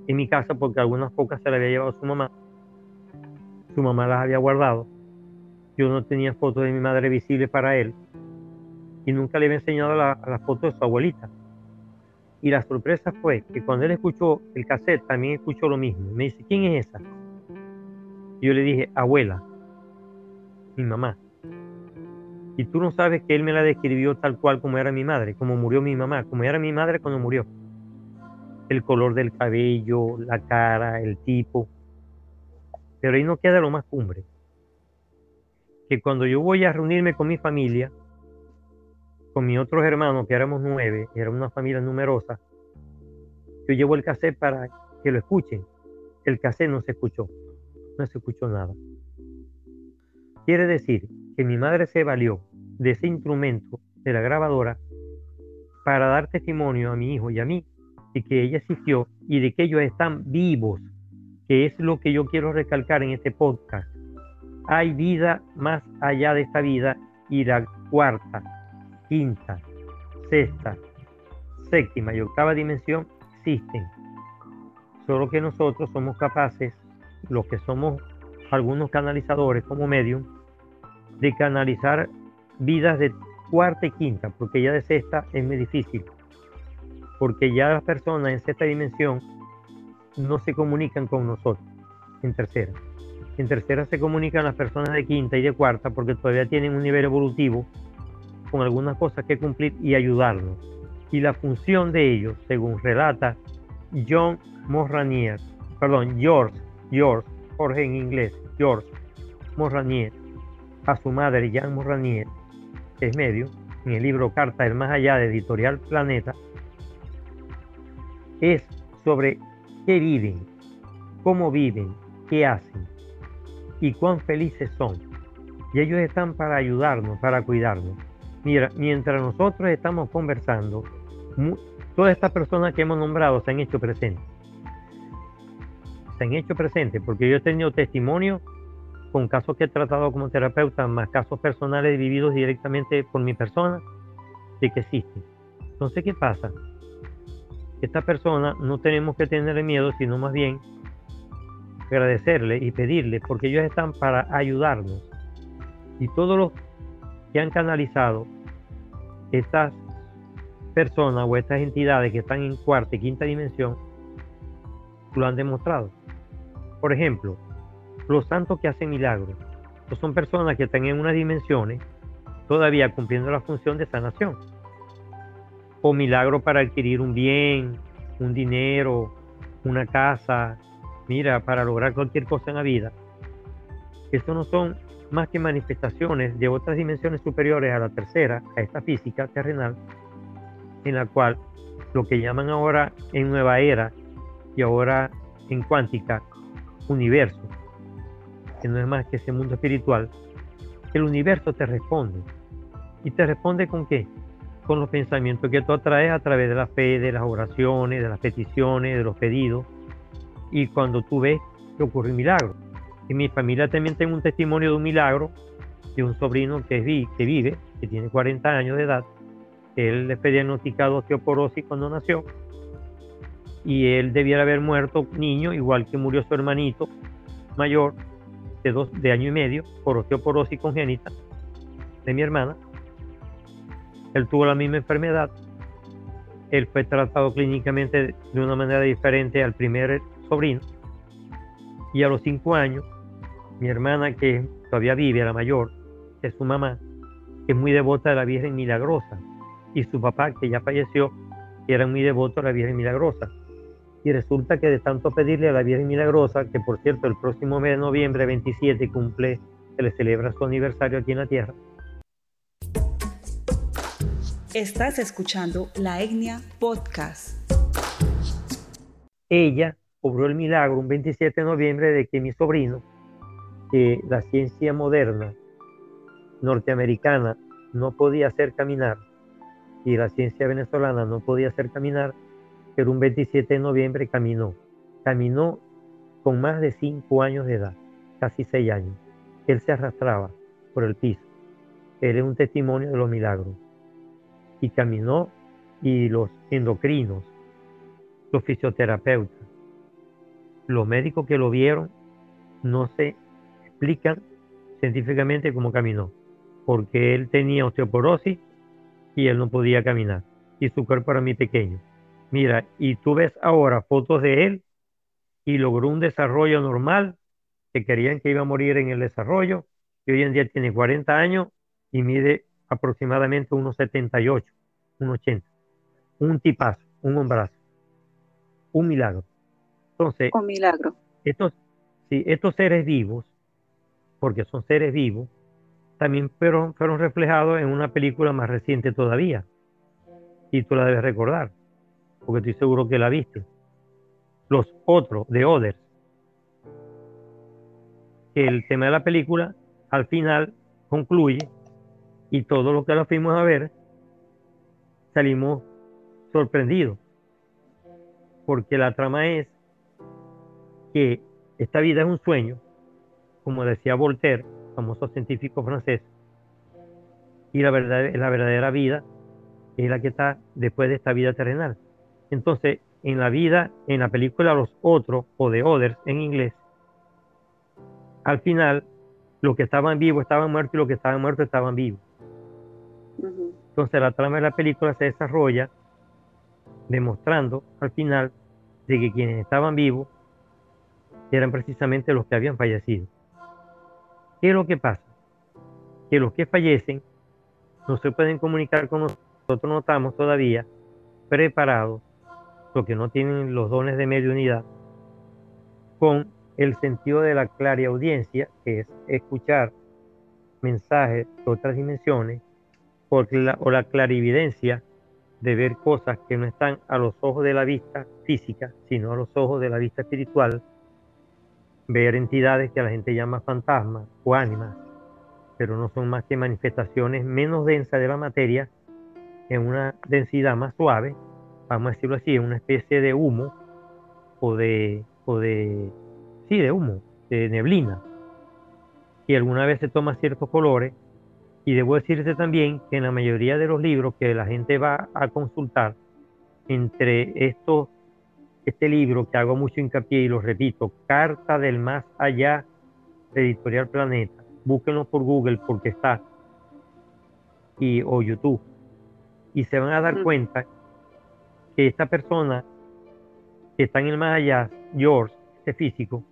en mi casa porque algunas pocas se las había llevado su mamá. Su mamá las había guardado. Yo no tenía fotos de mi madre visibles para él. Y nunca le había enseñado las la fotos de su abuelita. Y la sorpresa fue que cuando él escuchó el cassette, también escuchó lo mismo. Me dice, ¿quién es esa? Yo le dije, abuela, mi mamá. Y tú no sabes que él me la describió tal cual como era mi madre, como murió mi mamá, como era mi madre cuando murió. El color del cabello, la cara, el tipo. Pero ahí no queda lo más cumbre. Que cuando yo voy a reunirme con mi familia, con mis otros hermanos, que éramos nueve, era una familia numerosa, yo llevo el cassette para que lo escuchen. El cassette no se escuchó, no se escuchó nada. Quiere decir que mi madre se valió de ese instrumento, de la grabadora, para dar testimonio a mi hijo y a mí de que ella existió y de que ellos están vivos, que es lo que yo quiero recalcar en este podcast. Hay vida más allá de esta vida y la cuarta, quinta, sexta, séptima y octava dimensión existen. Solo que nosotros somos capaces, los que somos algunos canalizadores como medium, de canalizar vidas de cuarta y quinta, porque ya de sexta es muy difícil. Porque ya las personas en sexta dimensión no se comunican con nosotros en tercera. En tercera se comunican las personas de quinta y de cuarta porque todavía tienen un nivel evolutivo con algunas cosas que cumplir y ayudarnos. Y la función de ellos, según relata John Morranier, perdón, George, George, Jorge en inglés, George Morranier, a su madre Jean Morranier, es medio, en el libro Carta del Más Allá de Editorial Planeta, es sobre qué viven, cómo viven, qué hacen y cuán felices son. Y ellos están para ayudarnos, para cuidarnos. Mira, mientras nosotros estamos conversando, todas estas personas que hemos nombrado se han hecho presentes. Se han hecho presentes porque yo he tenido testimonio con casos que he tratado como terapeuta, más casos personales vividos directamente por mi persona, de que existen. Entonces, ¿qué pasa? Esta persona no tenemos que tenerle miedo, sino más bien agradecerle y pedirle, porque ellos están para ayudarnos. Y todos los que han canalizado estas personas o estas entidades que están en cuarta y quinta dimensión, lo han demostrado. Por ejemplo, los santos que hacen milagros, pues son personas que están en unas dimensiones todavía cumpliendo la función de sanación. O milagro para adquirir un bien, un dinero, una casa, mira, para lograr cualquier cosa en la vida. Eso no son más que manifestaciones de otras dimensiones superiores a la tercera, a esta física terrenal, en la cual lo que llaman ahora en nueva era y ahora en cuántica, universo, que no es más que ese mundo espiritual, el universo te responde. ¿Y te responde con qué? Con los pensamientos que tú atraes a través de la fe, de las oraciones, de las peticiones, de los pedidos, y cuando tú ves que ocurre un milagro. En mi familia también tengo un testimonio de un milagro de un sobrino que, vi, que vive, que tiene 40 años de edad. Él le fue diagnosticado osteoporosis cuando nació y él debiera haber muerto niño, igual que murió su hermanito mayor de, dos, de año y medio por osteoporosis congénita de mi hermana. Él tuvo la misma enfermedad. Él fue tratado clínicamente de una manera diferente al primer sobrino. Y a los cinco años, mi hermana, que todavía vive, la mayor, que es su mamá, es muy devota de la Virgen Milagrosa. Y su papá, que ya falleció, era muy devoto a la Virgen Milagrosa. Y resulta que de tanto pedirle a la Virgen Milagrosa, que por cierto el próximo mes de noviembre 27 cumple, se le celebra su aniversario aquí en la Tierra. Estás escuchando La Etnia Podcast. Ella obró el milagro un 27 de noviembre de que mi sobrino, que la ciencia moderna norteamericana no podía hacer caminar y la ciencia venezolana no podía hacer caminar, pero un 27 de noviembre caminó. Caminó con más de 5 años de edad, casi 6 años. Él se arrastraba por el piso. Él es un testimonio de los milagros. Y caminó y los endocrinos, los fisioterapeutas, los médicos que lo vieron no se explican científicamente cómo caminó, porque él tenía osteoporosis y él no podía caminar y su cuerpo era muy pequeño. Mira, y tú ves ahora fotos de él y logró un desarrollo normal, que querían que iba a morir en el desarrollo, y hoy en día tiene 40 años y mide aproximadamente unos 78, unos 80. Un tipazo, un hombrazo. Un milagro. Entonces, un milagro. Estos, sí, estos seres vivos, porque son seres vivos, también fueron, fueron reflejados en una película más reciente todavía. Y tú la debes recordar, porque estoy seguro que la viste. Los otros, de Others. El tema de la película al final concluye y todo lo que la fuimos a ver salimos sorprendidos. Porque la trama es que esta vida es un sueño, como decía Voltaire, famoso científico francés, y la, verdad, la verdadera vida es la que está después de esta vida terrenal. Entonces, en la vida, en la película Los Otros o The Others en inglés, al final los que estaban vivos estaban muertos y los que estaban muertos estaban vivos. Entonces la trama de la película se desarrolla demostrando al final de que quienes estaban vivos eran precisamente los que habían fallecido. ¿Qué es lo que pasa? Que los que fallecen no se pueden comunicar con nosotros, nosotros no estamos todavía preparados, porque no tienen los dones de mediunidad, con el sentido de la audiencia, que es escuchar mensajes de otras dimensiones, o la, o la clarividencia de ver cosas que no están a los ojos de la vista física, sino a los ojos de la vista espiritual, ver entidades que la gente llama fantasmas o ánimas, pero no son más que manifestaciones menos densas de la materia en una densidad más suave, vamos a decirlo así, una especie de humo o de, o de, sí, de humo, de neblina, y alguna vez se toma ciertos colores, y debo decirte también que en la mayoría de los libros que la gente va a consultar, entre estos, este libro que hago mucho hincapié y lo repito, Carta del Más Allá de Editorial Planeta, búsquenlo por Google porque está, y, o YouTube, y se van a dar cuenta que esta persona que está en el más allá, George, este físico,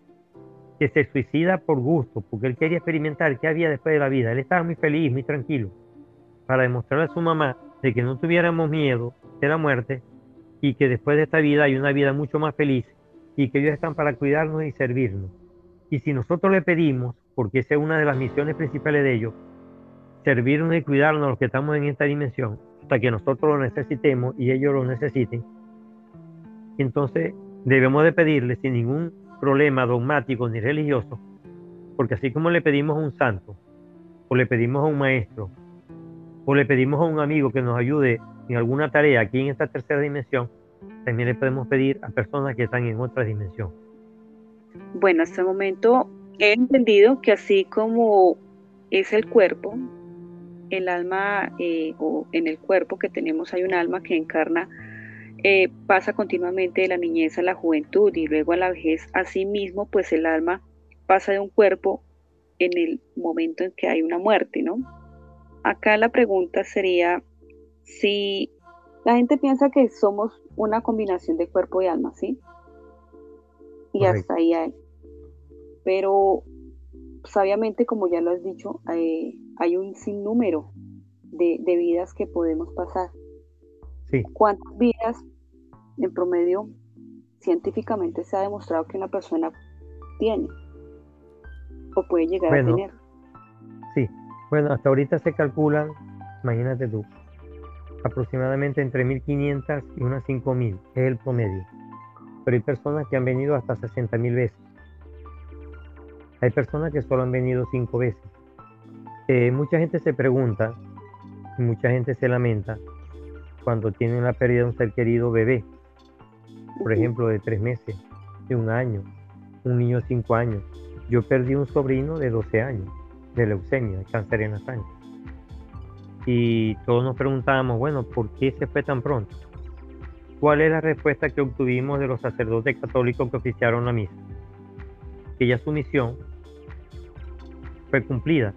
que se suicida por gusto, porque él quería experimentar qué había después de la vida. Él estaba muy feliz, muy tranquilo, para demostrarle a su mamá de que no tuviéramos miedo de la muerte y que después de esta vida hay una vida mucho más feliz y que ellos están para cuidarnos y servirnos. Y si nosotros le pedimos, porque esa es una de las misiones principales de ellos, servirnos y cuidarnos los que estamos en esta dimensión, hasta que nosotros lo necesitemos y ellos lo necesiten, entonces debemos de pedirle sin ningún problema dogmático ni religioso, porque así como le pedimos a un santo, o le pedimos a un maestro, o le pedimos a un amigo que nos ayude en alguna tarea aquí en esta tercera dimensión, también le podemos pedir a personas que están en otra dimensión. Bueno, hasta el momento he entendido que así como es el cuerpo, el alma eh, o en el cuerpo que tenemos hay un alma que encarna, eh, pasa continuamente de la niñez a la juventud y luego a la vejez. Asimismo, pues el alma pasa de un cuerpo en el momento en que hay una muerte, ¿no? Acá la pregunta sería si la gente piensa que somos una combinación de cuerpo y alma, ¿sí? Y hasta ahí hay. Pero sabiamente, como ya lo has dicho, eh, hay un sinnúmero de, vidas que podemos pasar. Sí. ¿Cuántas vidas en promedio científicamente se ha demostrado que una persona tiene o puede llegar a tener? Sí, bueno, hasta ahorita se calculan, imagínate tú, aproximadamente entre 1500 y unas 5000 es el promedio. Pero hay personas que han venido hasta 60.000 veces. Hay personas que solo han venido cinco veces. Eh, mucha gente se pregunta, mucha gente se lamenta cuando tienen la pérdida de un ser querido bebé, por ejemplo, de tres meses, de un año, un niño de cinco años. Yo perdí un sobrino de 12 años, de leucemia, de cáncer en la sangre. Y todos nos preguntábamos, bueno, ¿por qué se fue tan pronto? ¿Cuál es la respuesta que obtuvimos de los sacerdotes católicos que oficiaron la misa? Que ya su misión fue cumplida.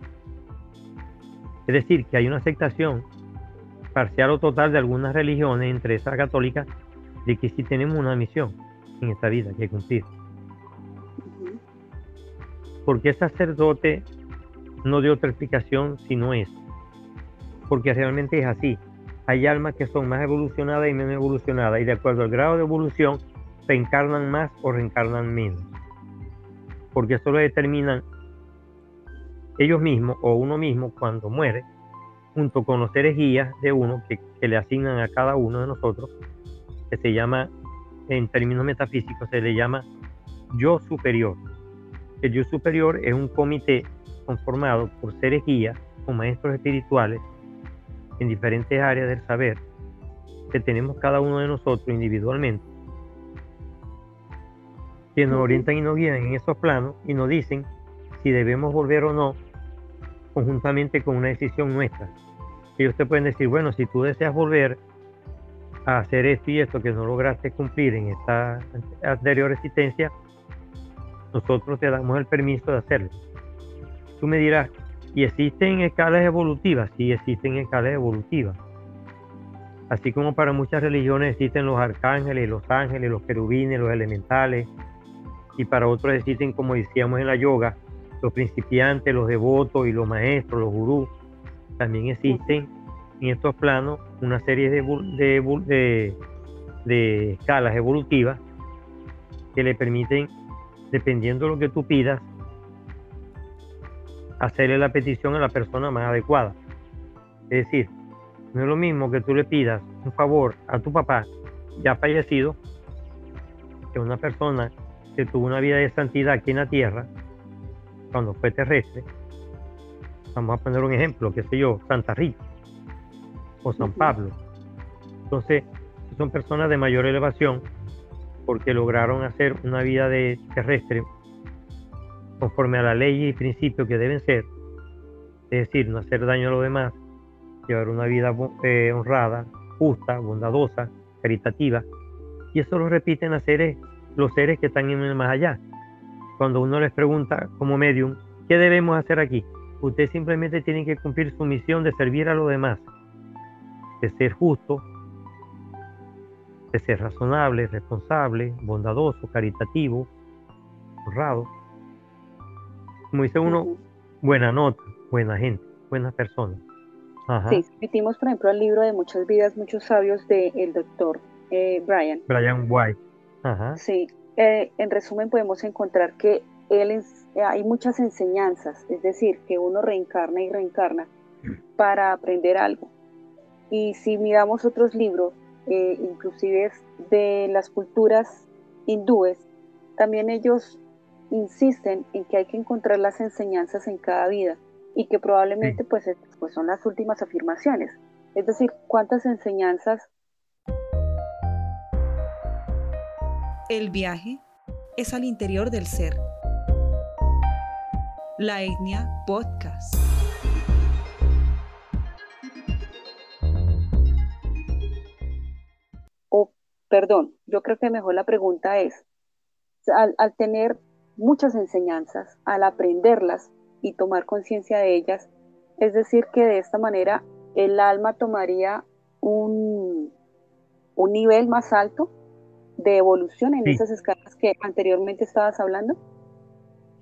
Es decir, que hay una aceptación parcial o total de algunas religiones, entre esas católicas, de que sí tenemos una misión en esta vida que cumplir. Porque el sacerdote no dio otra explicación si no es. Porque realmente es así. Hay almas que son más evolucionadas y menos evolucionadas, y de acuerdo al grado de evolución, reencarnan más o reencarnan menos. Porque eso lo determinan ellos mismos o uno mismo cuando muere, junto con los seres guías de uno que, le asignan a cada uno de nosotros, que se llama, en términos metafísicos, se le llama yo superior. El yo superior es un comité conformado por seres guías o maestros espirituales en diferentes áreas del saber que tenemos cada uno de nosotros individualmente, que nos orientan y nos guían en esos planos y nos dicen si debemos volver o no conjuntamente con una decisión nuestra. ellos te pueden decir, bueno, si tú deseas volver a hacer esto y esto que no lograste cumplir en esta anterior existencia, nosotros te damos el permiso de hacerlo. Tú me dirás, ¿y existen escalas evolutivas? Sí, existen escalas evolutivas. Así como para muchas religiones existen los arcángeles, los ángeles, los querubines, los elementales, y para otros existen, como decíamos en la yoga, los principiantes, los devotos y los maestros, los gurús. También existen en estos planos una serie de, de, escalas evolutivas que le permiten, dependiendo de lo que tú pidas, hacerle la petición a la persona más adecuada. Es decir, no es lo mismo que tú le pidas un favor a tu papá ya fallecido que una persona que tuvo una vida de santidad aquí en la tierra cuando fue terrestre. Vamos a poner un ejemplo, qué sé yo, Santa Rita o San Pablo. Entonces, son personas de mayor elevación porque lograron hacer una vida de terrestre conforme a la ley y principios que deben ser, es decir, no hacer daño a los demás, llevar una vida eh, honrada, justa, bondadosa, caritativa. Y eso lo repiten los seres, los seres que están en el más allá. Cuando uno les pregunta como medium, ¿qué debemos hacer aquí? Usted simplemente tiene que cumplir su misión de servir a los demás, de ser justo, de ser razonable, responsable, bondadoso, caritativo, honrado. Como dice uno, buena nota, buena gente, buenas personas. Sí, emitimos, por ejemplo, el libro de Muchas vidas, muchos sabios del doctor eh, Brian. Brian White. Sí, eh, en resumen podemos encontrar que él eh, hay muchas enseñanzas, es decir, que uno reencarna y reencarna para aprender algo. Y si miramos otros libros, inclusive de las culturas hindúes, también ellos insisten en que hay que encontrar las enseñanzas en cada vida y que probablemente pues, pues son las últimas afirmaciones. Es decir, cuántas enseñanzas. El viaje es al interior del ser. La etnia podcast. O, perdón, yo creo que mejor la pregunta es, al, al tener muchas enseñanzas, al aprenderlas, y tomar conciencia de ellas. Es decir, que de esta manera el alma tomaría un, un nivel más alto de evolución en esas escalas que anteriormente estabas hablando.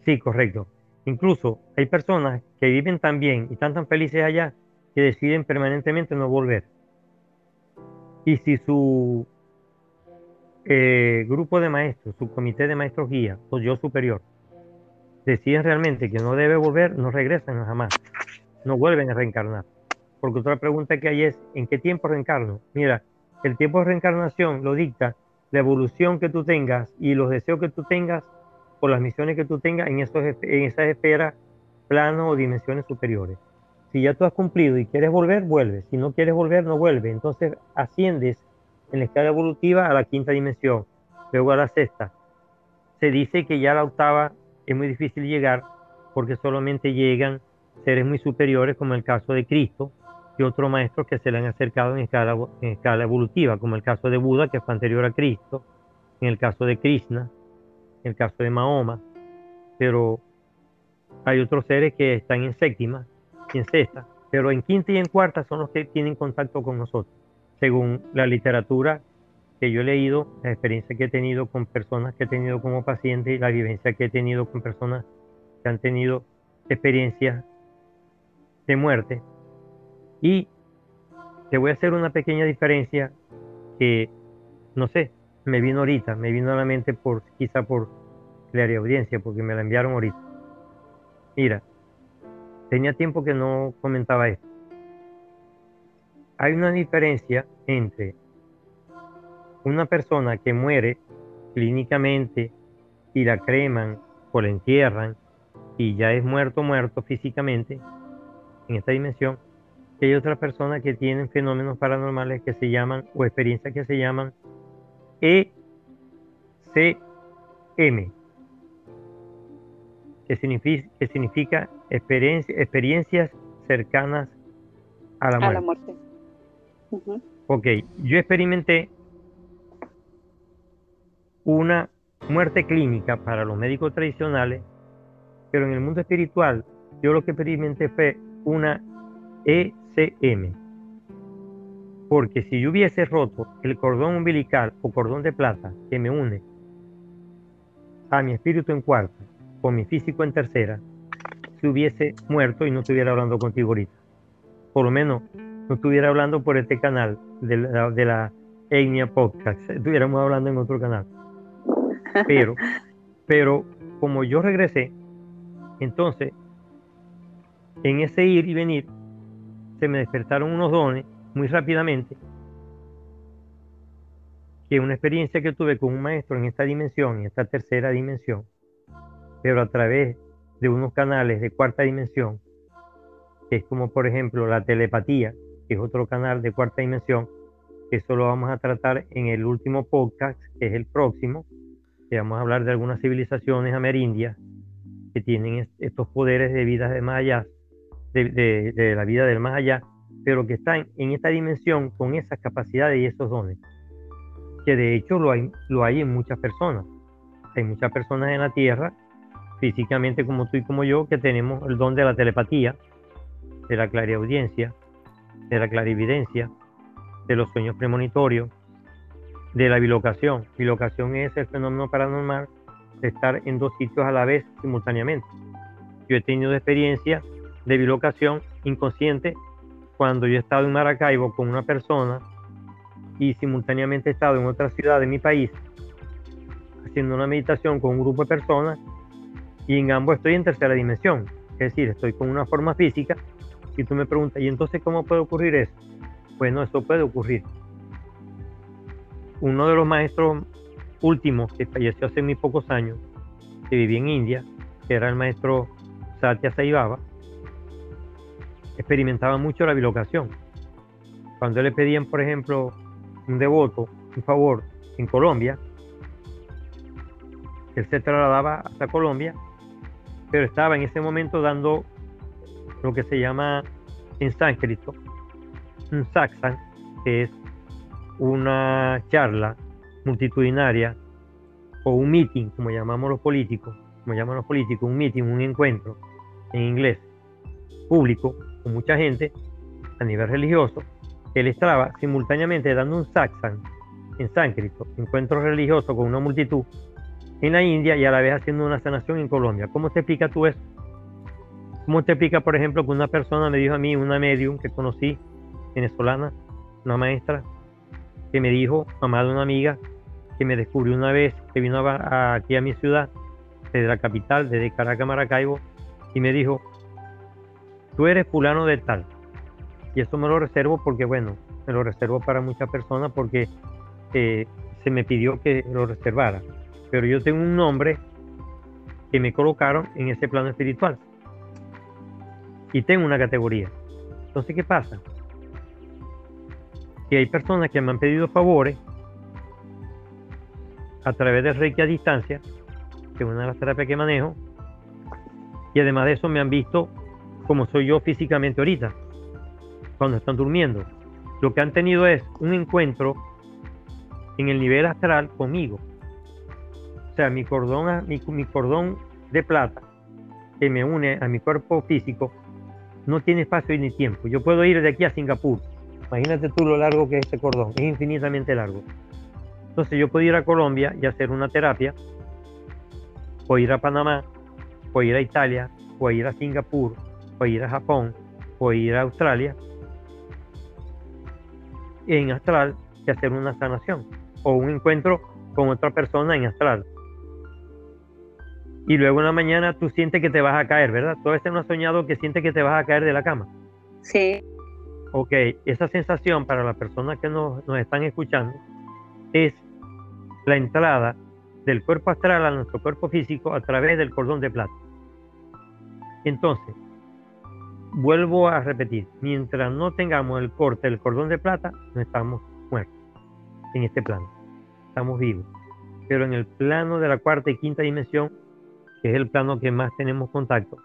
Sí, correcto. Incluso hay personas que viven tan bien y están tan felices allá que deciden permanentemente no volver. Y si su eh, grupo de maestros, su comité de maestros guía, o yo superior, deciden realmente que no debe volver, no regresan jamás, no vuelven a reencarnar. Porque otra pregunta que hay es, ¿en qué tiempo reencarno? Mira, el tiempo de reencarnación lo dicta la evolución que tú tengas y los deseos que tú tengas por las misiones que tú tengas en, esos, esas esferas, planos o dimensiones superiores. Si ya tú has cumplido y quieres volver, vuelve. Si no quieres volver, no vuelve. Entonces asciendes en la escala evolutiva a la quinta dimensión, luego a la sexta. Se dice que ya la octava es muy difícil llegar porque solamente llegan seres muy superiores como el caso de Cristo y otros maestros que se le han acercado en escala, en escala evolutiva, como el caso de Buda, que fue anterior a Cristo, en el caso de Krishna, en el caso de Mahoma, pero hay otros seres que están en séptima y en sexta, pero en quinta y en cuarta son los que tienen contacto con nosotros, según la literatura que yo he leído, la experiencia que he tenido con personas que he tenido como paciente y la vivencia que he tenido con personas que han tenido experiencias de muerte. Y te voy a hacer una pequeña diferencia que, no sé, me vino ahorita, me vino a la mente por quizá por la audiencia, porque me la enviaron ahorita. Mira, tenía tiempo que no comentaba esto. Hay una diferencia entre una persona que muere clínicamente y la creman o la entierran y ya es muerto, muerto físicamente en esta dimensión, que hay otras personas que tienen fenómenos paranormales que se llaman, o experiencias que se llaman ECM, que significa, que significa experiencias cercanas a la muerte. Ok, yo experimenté una muerte clínica para los médicos tradicionales, pero en el mundo espiritual yo lo que experimenté fue una ECM. Porque si yo hubiese roto el cordón umbilical o cordón de plata que me une a mi espíritu en cuarta con mi físico en tercera, si hubiese muerto y no estuviera hablando contigo ahorita. Por lo menos no estuviera hablando por este canal de la, de la Etnia Podcast, <laughs> estuviéramos hablando en otro canal. Pero, <laughs> pero como yo regresé, entonces, en ese ir y venir, se me despertaron unos dones muy rápidamente, que una experiencia que tuve con un maestro en esta dimensión, en esta tercera dimensión, pero a través de unos canales de cuarta dimensión, que es como por ejemplo la telepatía, que es otro canal de cuarta dimensión, que eso lo vamos a tratar en el último podcast, que es el próximo, que vamos a hablar de algunas civilizaciones amerindias que tienen estos poderes de vida de más allá, de, la vida del más allá, pero que están en esta dimensión con esas capacidades y esos dones, que de hecho lo hay, lo hay en muchas personas. Hay muchas personas en la Tierra, físicamente como tú y como yo, que tenemos el don de la telepatía, de la clariaudiencia, de la clarividencia, de los sueños premonitorios, de la bilocación. Bilocación es el fenómeno paranormal de estar en dos sitios a la vez simultáneamente. Yo he tenido experiencia de bilocación inconsciente cuando yo he estado en Maracaibo con una persona y simultáneamente he estado en otra ciudad de mi país haciendo una meditación con un grupo de personas y en ambos estoy en tercera dimensión. Es decir, estoy con una forma física y tú me preguntas, ¿y entonces cómo puede ocurrir eso? Bueno, eso puede ocurrir. Uno de los maestros últimos que falleció hace muy pocos años, que vivía en India, era el maestro Satya Saibaba, experimentaba mucho la bilocación. Cuando le pedían, por ejemplo, un devoto, un favor en Colombia, él se trasladaba hasta Colombia, pero estaba en ese momento dando lo que se llama en sánscrito un satsang, que es una charla multitudinaria o un meeting, como llamamos los políticos, como llaman los políticos, un meeting, un encuentro en inglés público con mucha gente a nivel religioso, él estaba simultáneamente dando un satsang en sánscrito, encuentro religioso con una multitud en la India y a la vez haciendo una sanación en Colombia. ¿Cómo te explica tú eso? ¿Cómo te explica, por ejemplo, que una persona me dijo a mí, una medium que conocí, venezolana, una maestra, que me dijo, mamá de una amiga, que me descubrió una vez que vino aquí a mi ciudad, desde la capital, desde Caracas, Maracaibo, y me dijo, tú eres fulano de tal. Y eso me lo reservo porque, bueno, me lo reservo para muchas personas porque eh, se me pidió que lo reservara. Pero yo tengo un nombre que me colocaron en ese plano espiritual y tengo una categoría. Entonces, ¿qué pasa? Que hay personas que me han pedido favores a través de Reiki a distancia, que es una de las terapias que manejo, y además de eso me han visto como soy yo físicamente ahorita, cuando están durmiendo. Lo que han tenido es un encuentro en el nivel astral conmigo. O sea, mi cordón, mi, mi cordón de plata que me une a mi cuerpo físico no tiene espacio ni tiempo. Yo puedo ir de aquí a Singapur. Imagínate tú lo largo que es este cordón, es infinitamente largo. Entonces yo puedo ir a Colombia y hacer una terapia, o ir a Panamá, o ir a Italia, o ir a Singapur, o ir a Japón, o ir a Australia, en astral, y hacer una sanación, o un encuentro con otra persona en astral y luego una mañana tú sientes que te vas a caer, ¿verdad? Tú a veces no has soñado que sientes que te vas a caer de la cama. Sí. Ok, esa sensación para las personas que nos, nos están escuchando es la entrada del cuerpo astral a nuestro cuerpo físico a través del cordón de plata. Entonces, vuelvo a repetir, mientras no tengamos el corte del cordón de plata, no estamos muertos en este plano, estamos vivos. Pero en el plano de la cuarta y quinta dimensión que es el plano que más tenemos contacto,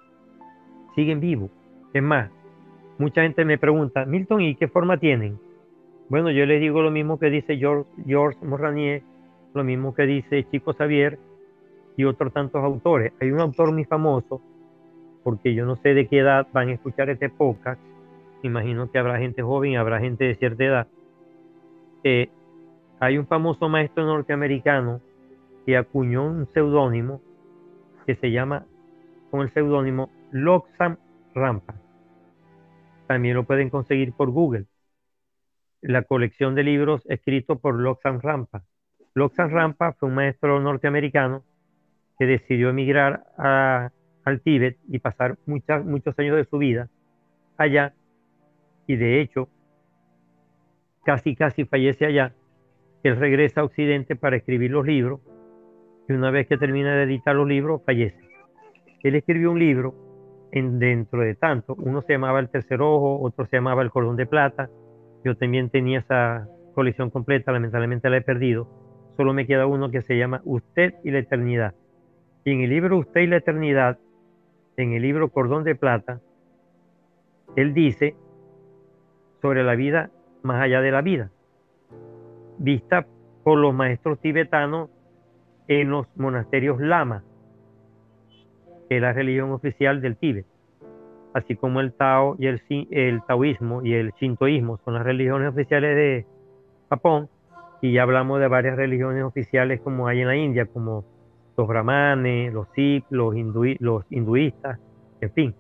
siguen vivos. Es más, mucha gente me pregunta, Milton, ¿y qué forma tienen? Bueno, yo les digo lo mismo que dice George, George Morranier, lo mismo que dice Chico Xavier y otros tantos autores. Hay un autor muy famoso, porque yo no sé de qué edad van a escuchar este podcast, imagino que habrá gente joven, habrá gente de cierta edad. Eh, hay un famoso maestro norteamericano que acuñó un seudónimo que se llama con el seudónimo Loxam Rampa. También lo pueden conseguir por Google. La colección de libros escritos por Loxam Rampa. Loxam Rampa fue un maestro norteamericano que decidió emigrar al Tíbet y pasar muchos años de su vida allá. Y de hecho, casi casi fallece allá. Él regresa a Occidente para escribir los libros y una vez que termina de editar los libros, fallece. Él escribió un libro en, dentro de tanto, uno se llamaba El Tercer Ojo, otro se llamaba El Cordón de Plata, yo también tenía esa colección completa, lamentablemente la he perdido, solo me queda uno que se llama Usted y la Eternidad. Y en el libro Usted y la Eternidad, en el libro Cordón de Plata, él dice sobre la vida más allá de la vida, vista por los maestros tibetanos en los monasterios lama, que es la religión oficial del Tíbet, así como el Tao y el, el taoísmo y el shintoísmo son las religiones oficiales de Japón, y ya hablamos de varias religiones oficiales como hay en la India, como los brahmanes, los sikhs, los, hinduistas, en fin.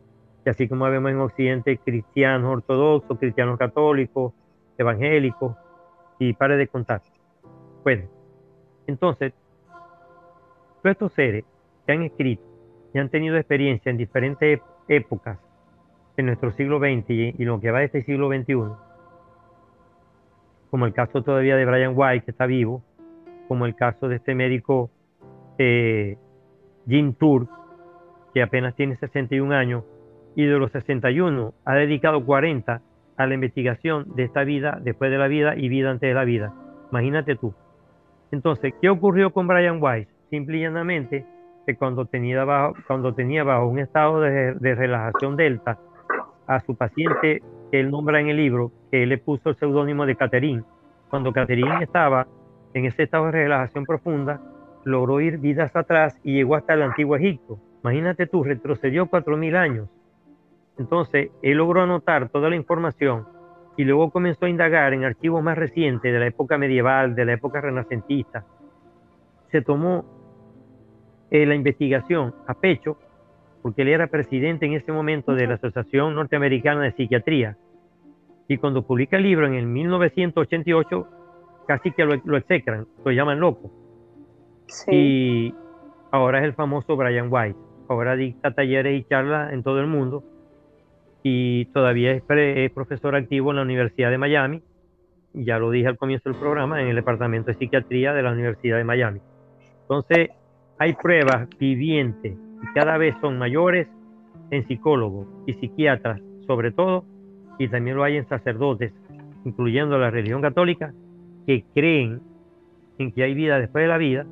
Y así como vemos en Occidente cristianos ortodoxos, cristianos católicos, evangélicos, y pare de contar. Bueno, entonces, todos estos seres que han escrito y han tenido experiencia en diferentes épocas en nuestro siglo XX y, lo que va de este siglo XXI, como el caso todavía de Brian White, que está vivo, como el caso de este médico eh, Jim Turk, que apenas tiene 61 años, y de los 61 ha dedicado 40 a la investigación de esta vida después de la vida y vida antes de la vida. Imagínate tú. Entonces, ¿qué ocurrió con Brian Weiss? Simple y llanamente que cuando tenía bajo, cuando tenía bajo un estado de, relajación delta a su paciente que él nombra en el libro, que él le puso el seudónimo de Catherine, cuando Catherine estaba en ese estado de relajación profunda, logró ir vidas atrás y llegó hasta el antiguo Egipto. Imagínate tú, retrocedió cuatro mil años. Entonces, él logró anotar toda la información y luego comenzó a indagar en archivos más recientes de la época medieval, de la época renacentista. Se tomó eh, la investigación a pecho, porque él era presidente en ese momento de la Asociación Norteamericana de Psiquiatría. Y cuando publica el libro en el 1988, casi que lo, lo execran, lo llaman loco. Y ahora es el famoso Brian White. Ahora dicta talleres y charlas en todo el mundo y todavía es, profesor activo en la Universidad de Miami. Ya lo dije al comienzo del programa, en el Departamento de Psiquiatría de la Universidad de Miami. Entonces, hay pruebas vivientes y cada vez son mayores en psicólogos y psiquiatras, sobre todo, y también lo hay en sacerdotes, incluyendo la religión católica, que creen en que hay vida después de la vida.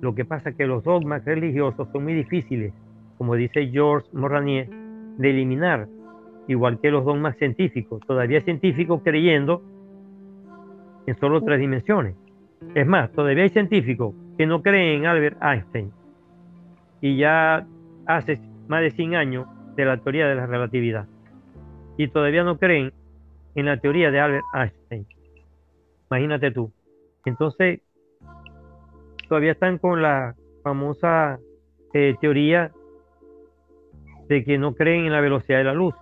Lo que pasa es que los dogmas religiosos son muy difíciles, como dice George Morranier, de eliminar igual que los dogmas científicos. Todavía científicos creyendo en solo tres dimensiones. Es más, todavía hay científicos que no creen en Albert Einstein. Y ya hace más de 100 años de la teoría de la relatividad. Y todavía no creen en la teoría de Albert Einstein. Imagínate tú. Entonces, todavía están con la famosa eh, teoría de que no creen en la velocidad de la luz.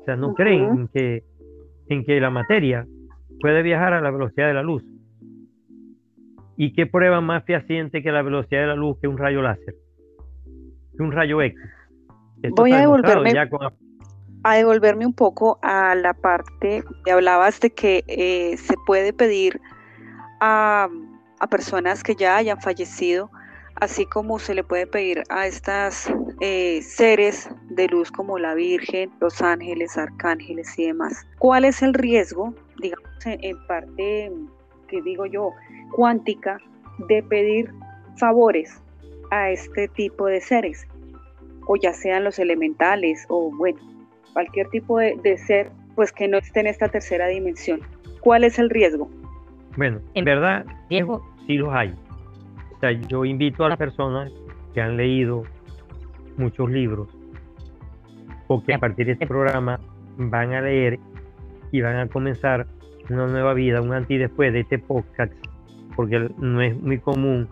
O sea, no creen en que, en que la materia puede viajar a la velocidad de la luz. ¿Y qué prueba más fehaciente que la velocidad de la luz que un rayo láser? Que un rayo X. Voy a devolverme, a devolverme un poco a la parte que hablabas de que eh, se puede pedir a, a personas que ya hayan fallecido así como se le puede pedir a estas eh, seres de luz como la Virgen, los ángeles, arcángeles y demás. ¿Cuál es el riesgo, digamos, en, parte, que digo yo, cuántica, de pedir favores a este tipo de seres? O ya sean los elementales, o bueno, cualquier tipo de, de ser, pues que no esté en esta tercera dimensión. ¿Cuál es el riesgo? Bueno, en verdad, riesgo sí los hay. O sea, yo invito a las personas que han leído muchos libros o que a partir de este programa van a leer y van a comenzar una nueva vida, un antes y después de este podcast, porque no es muy común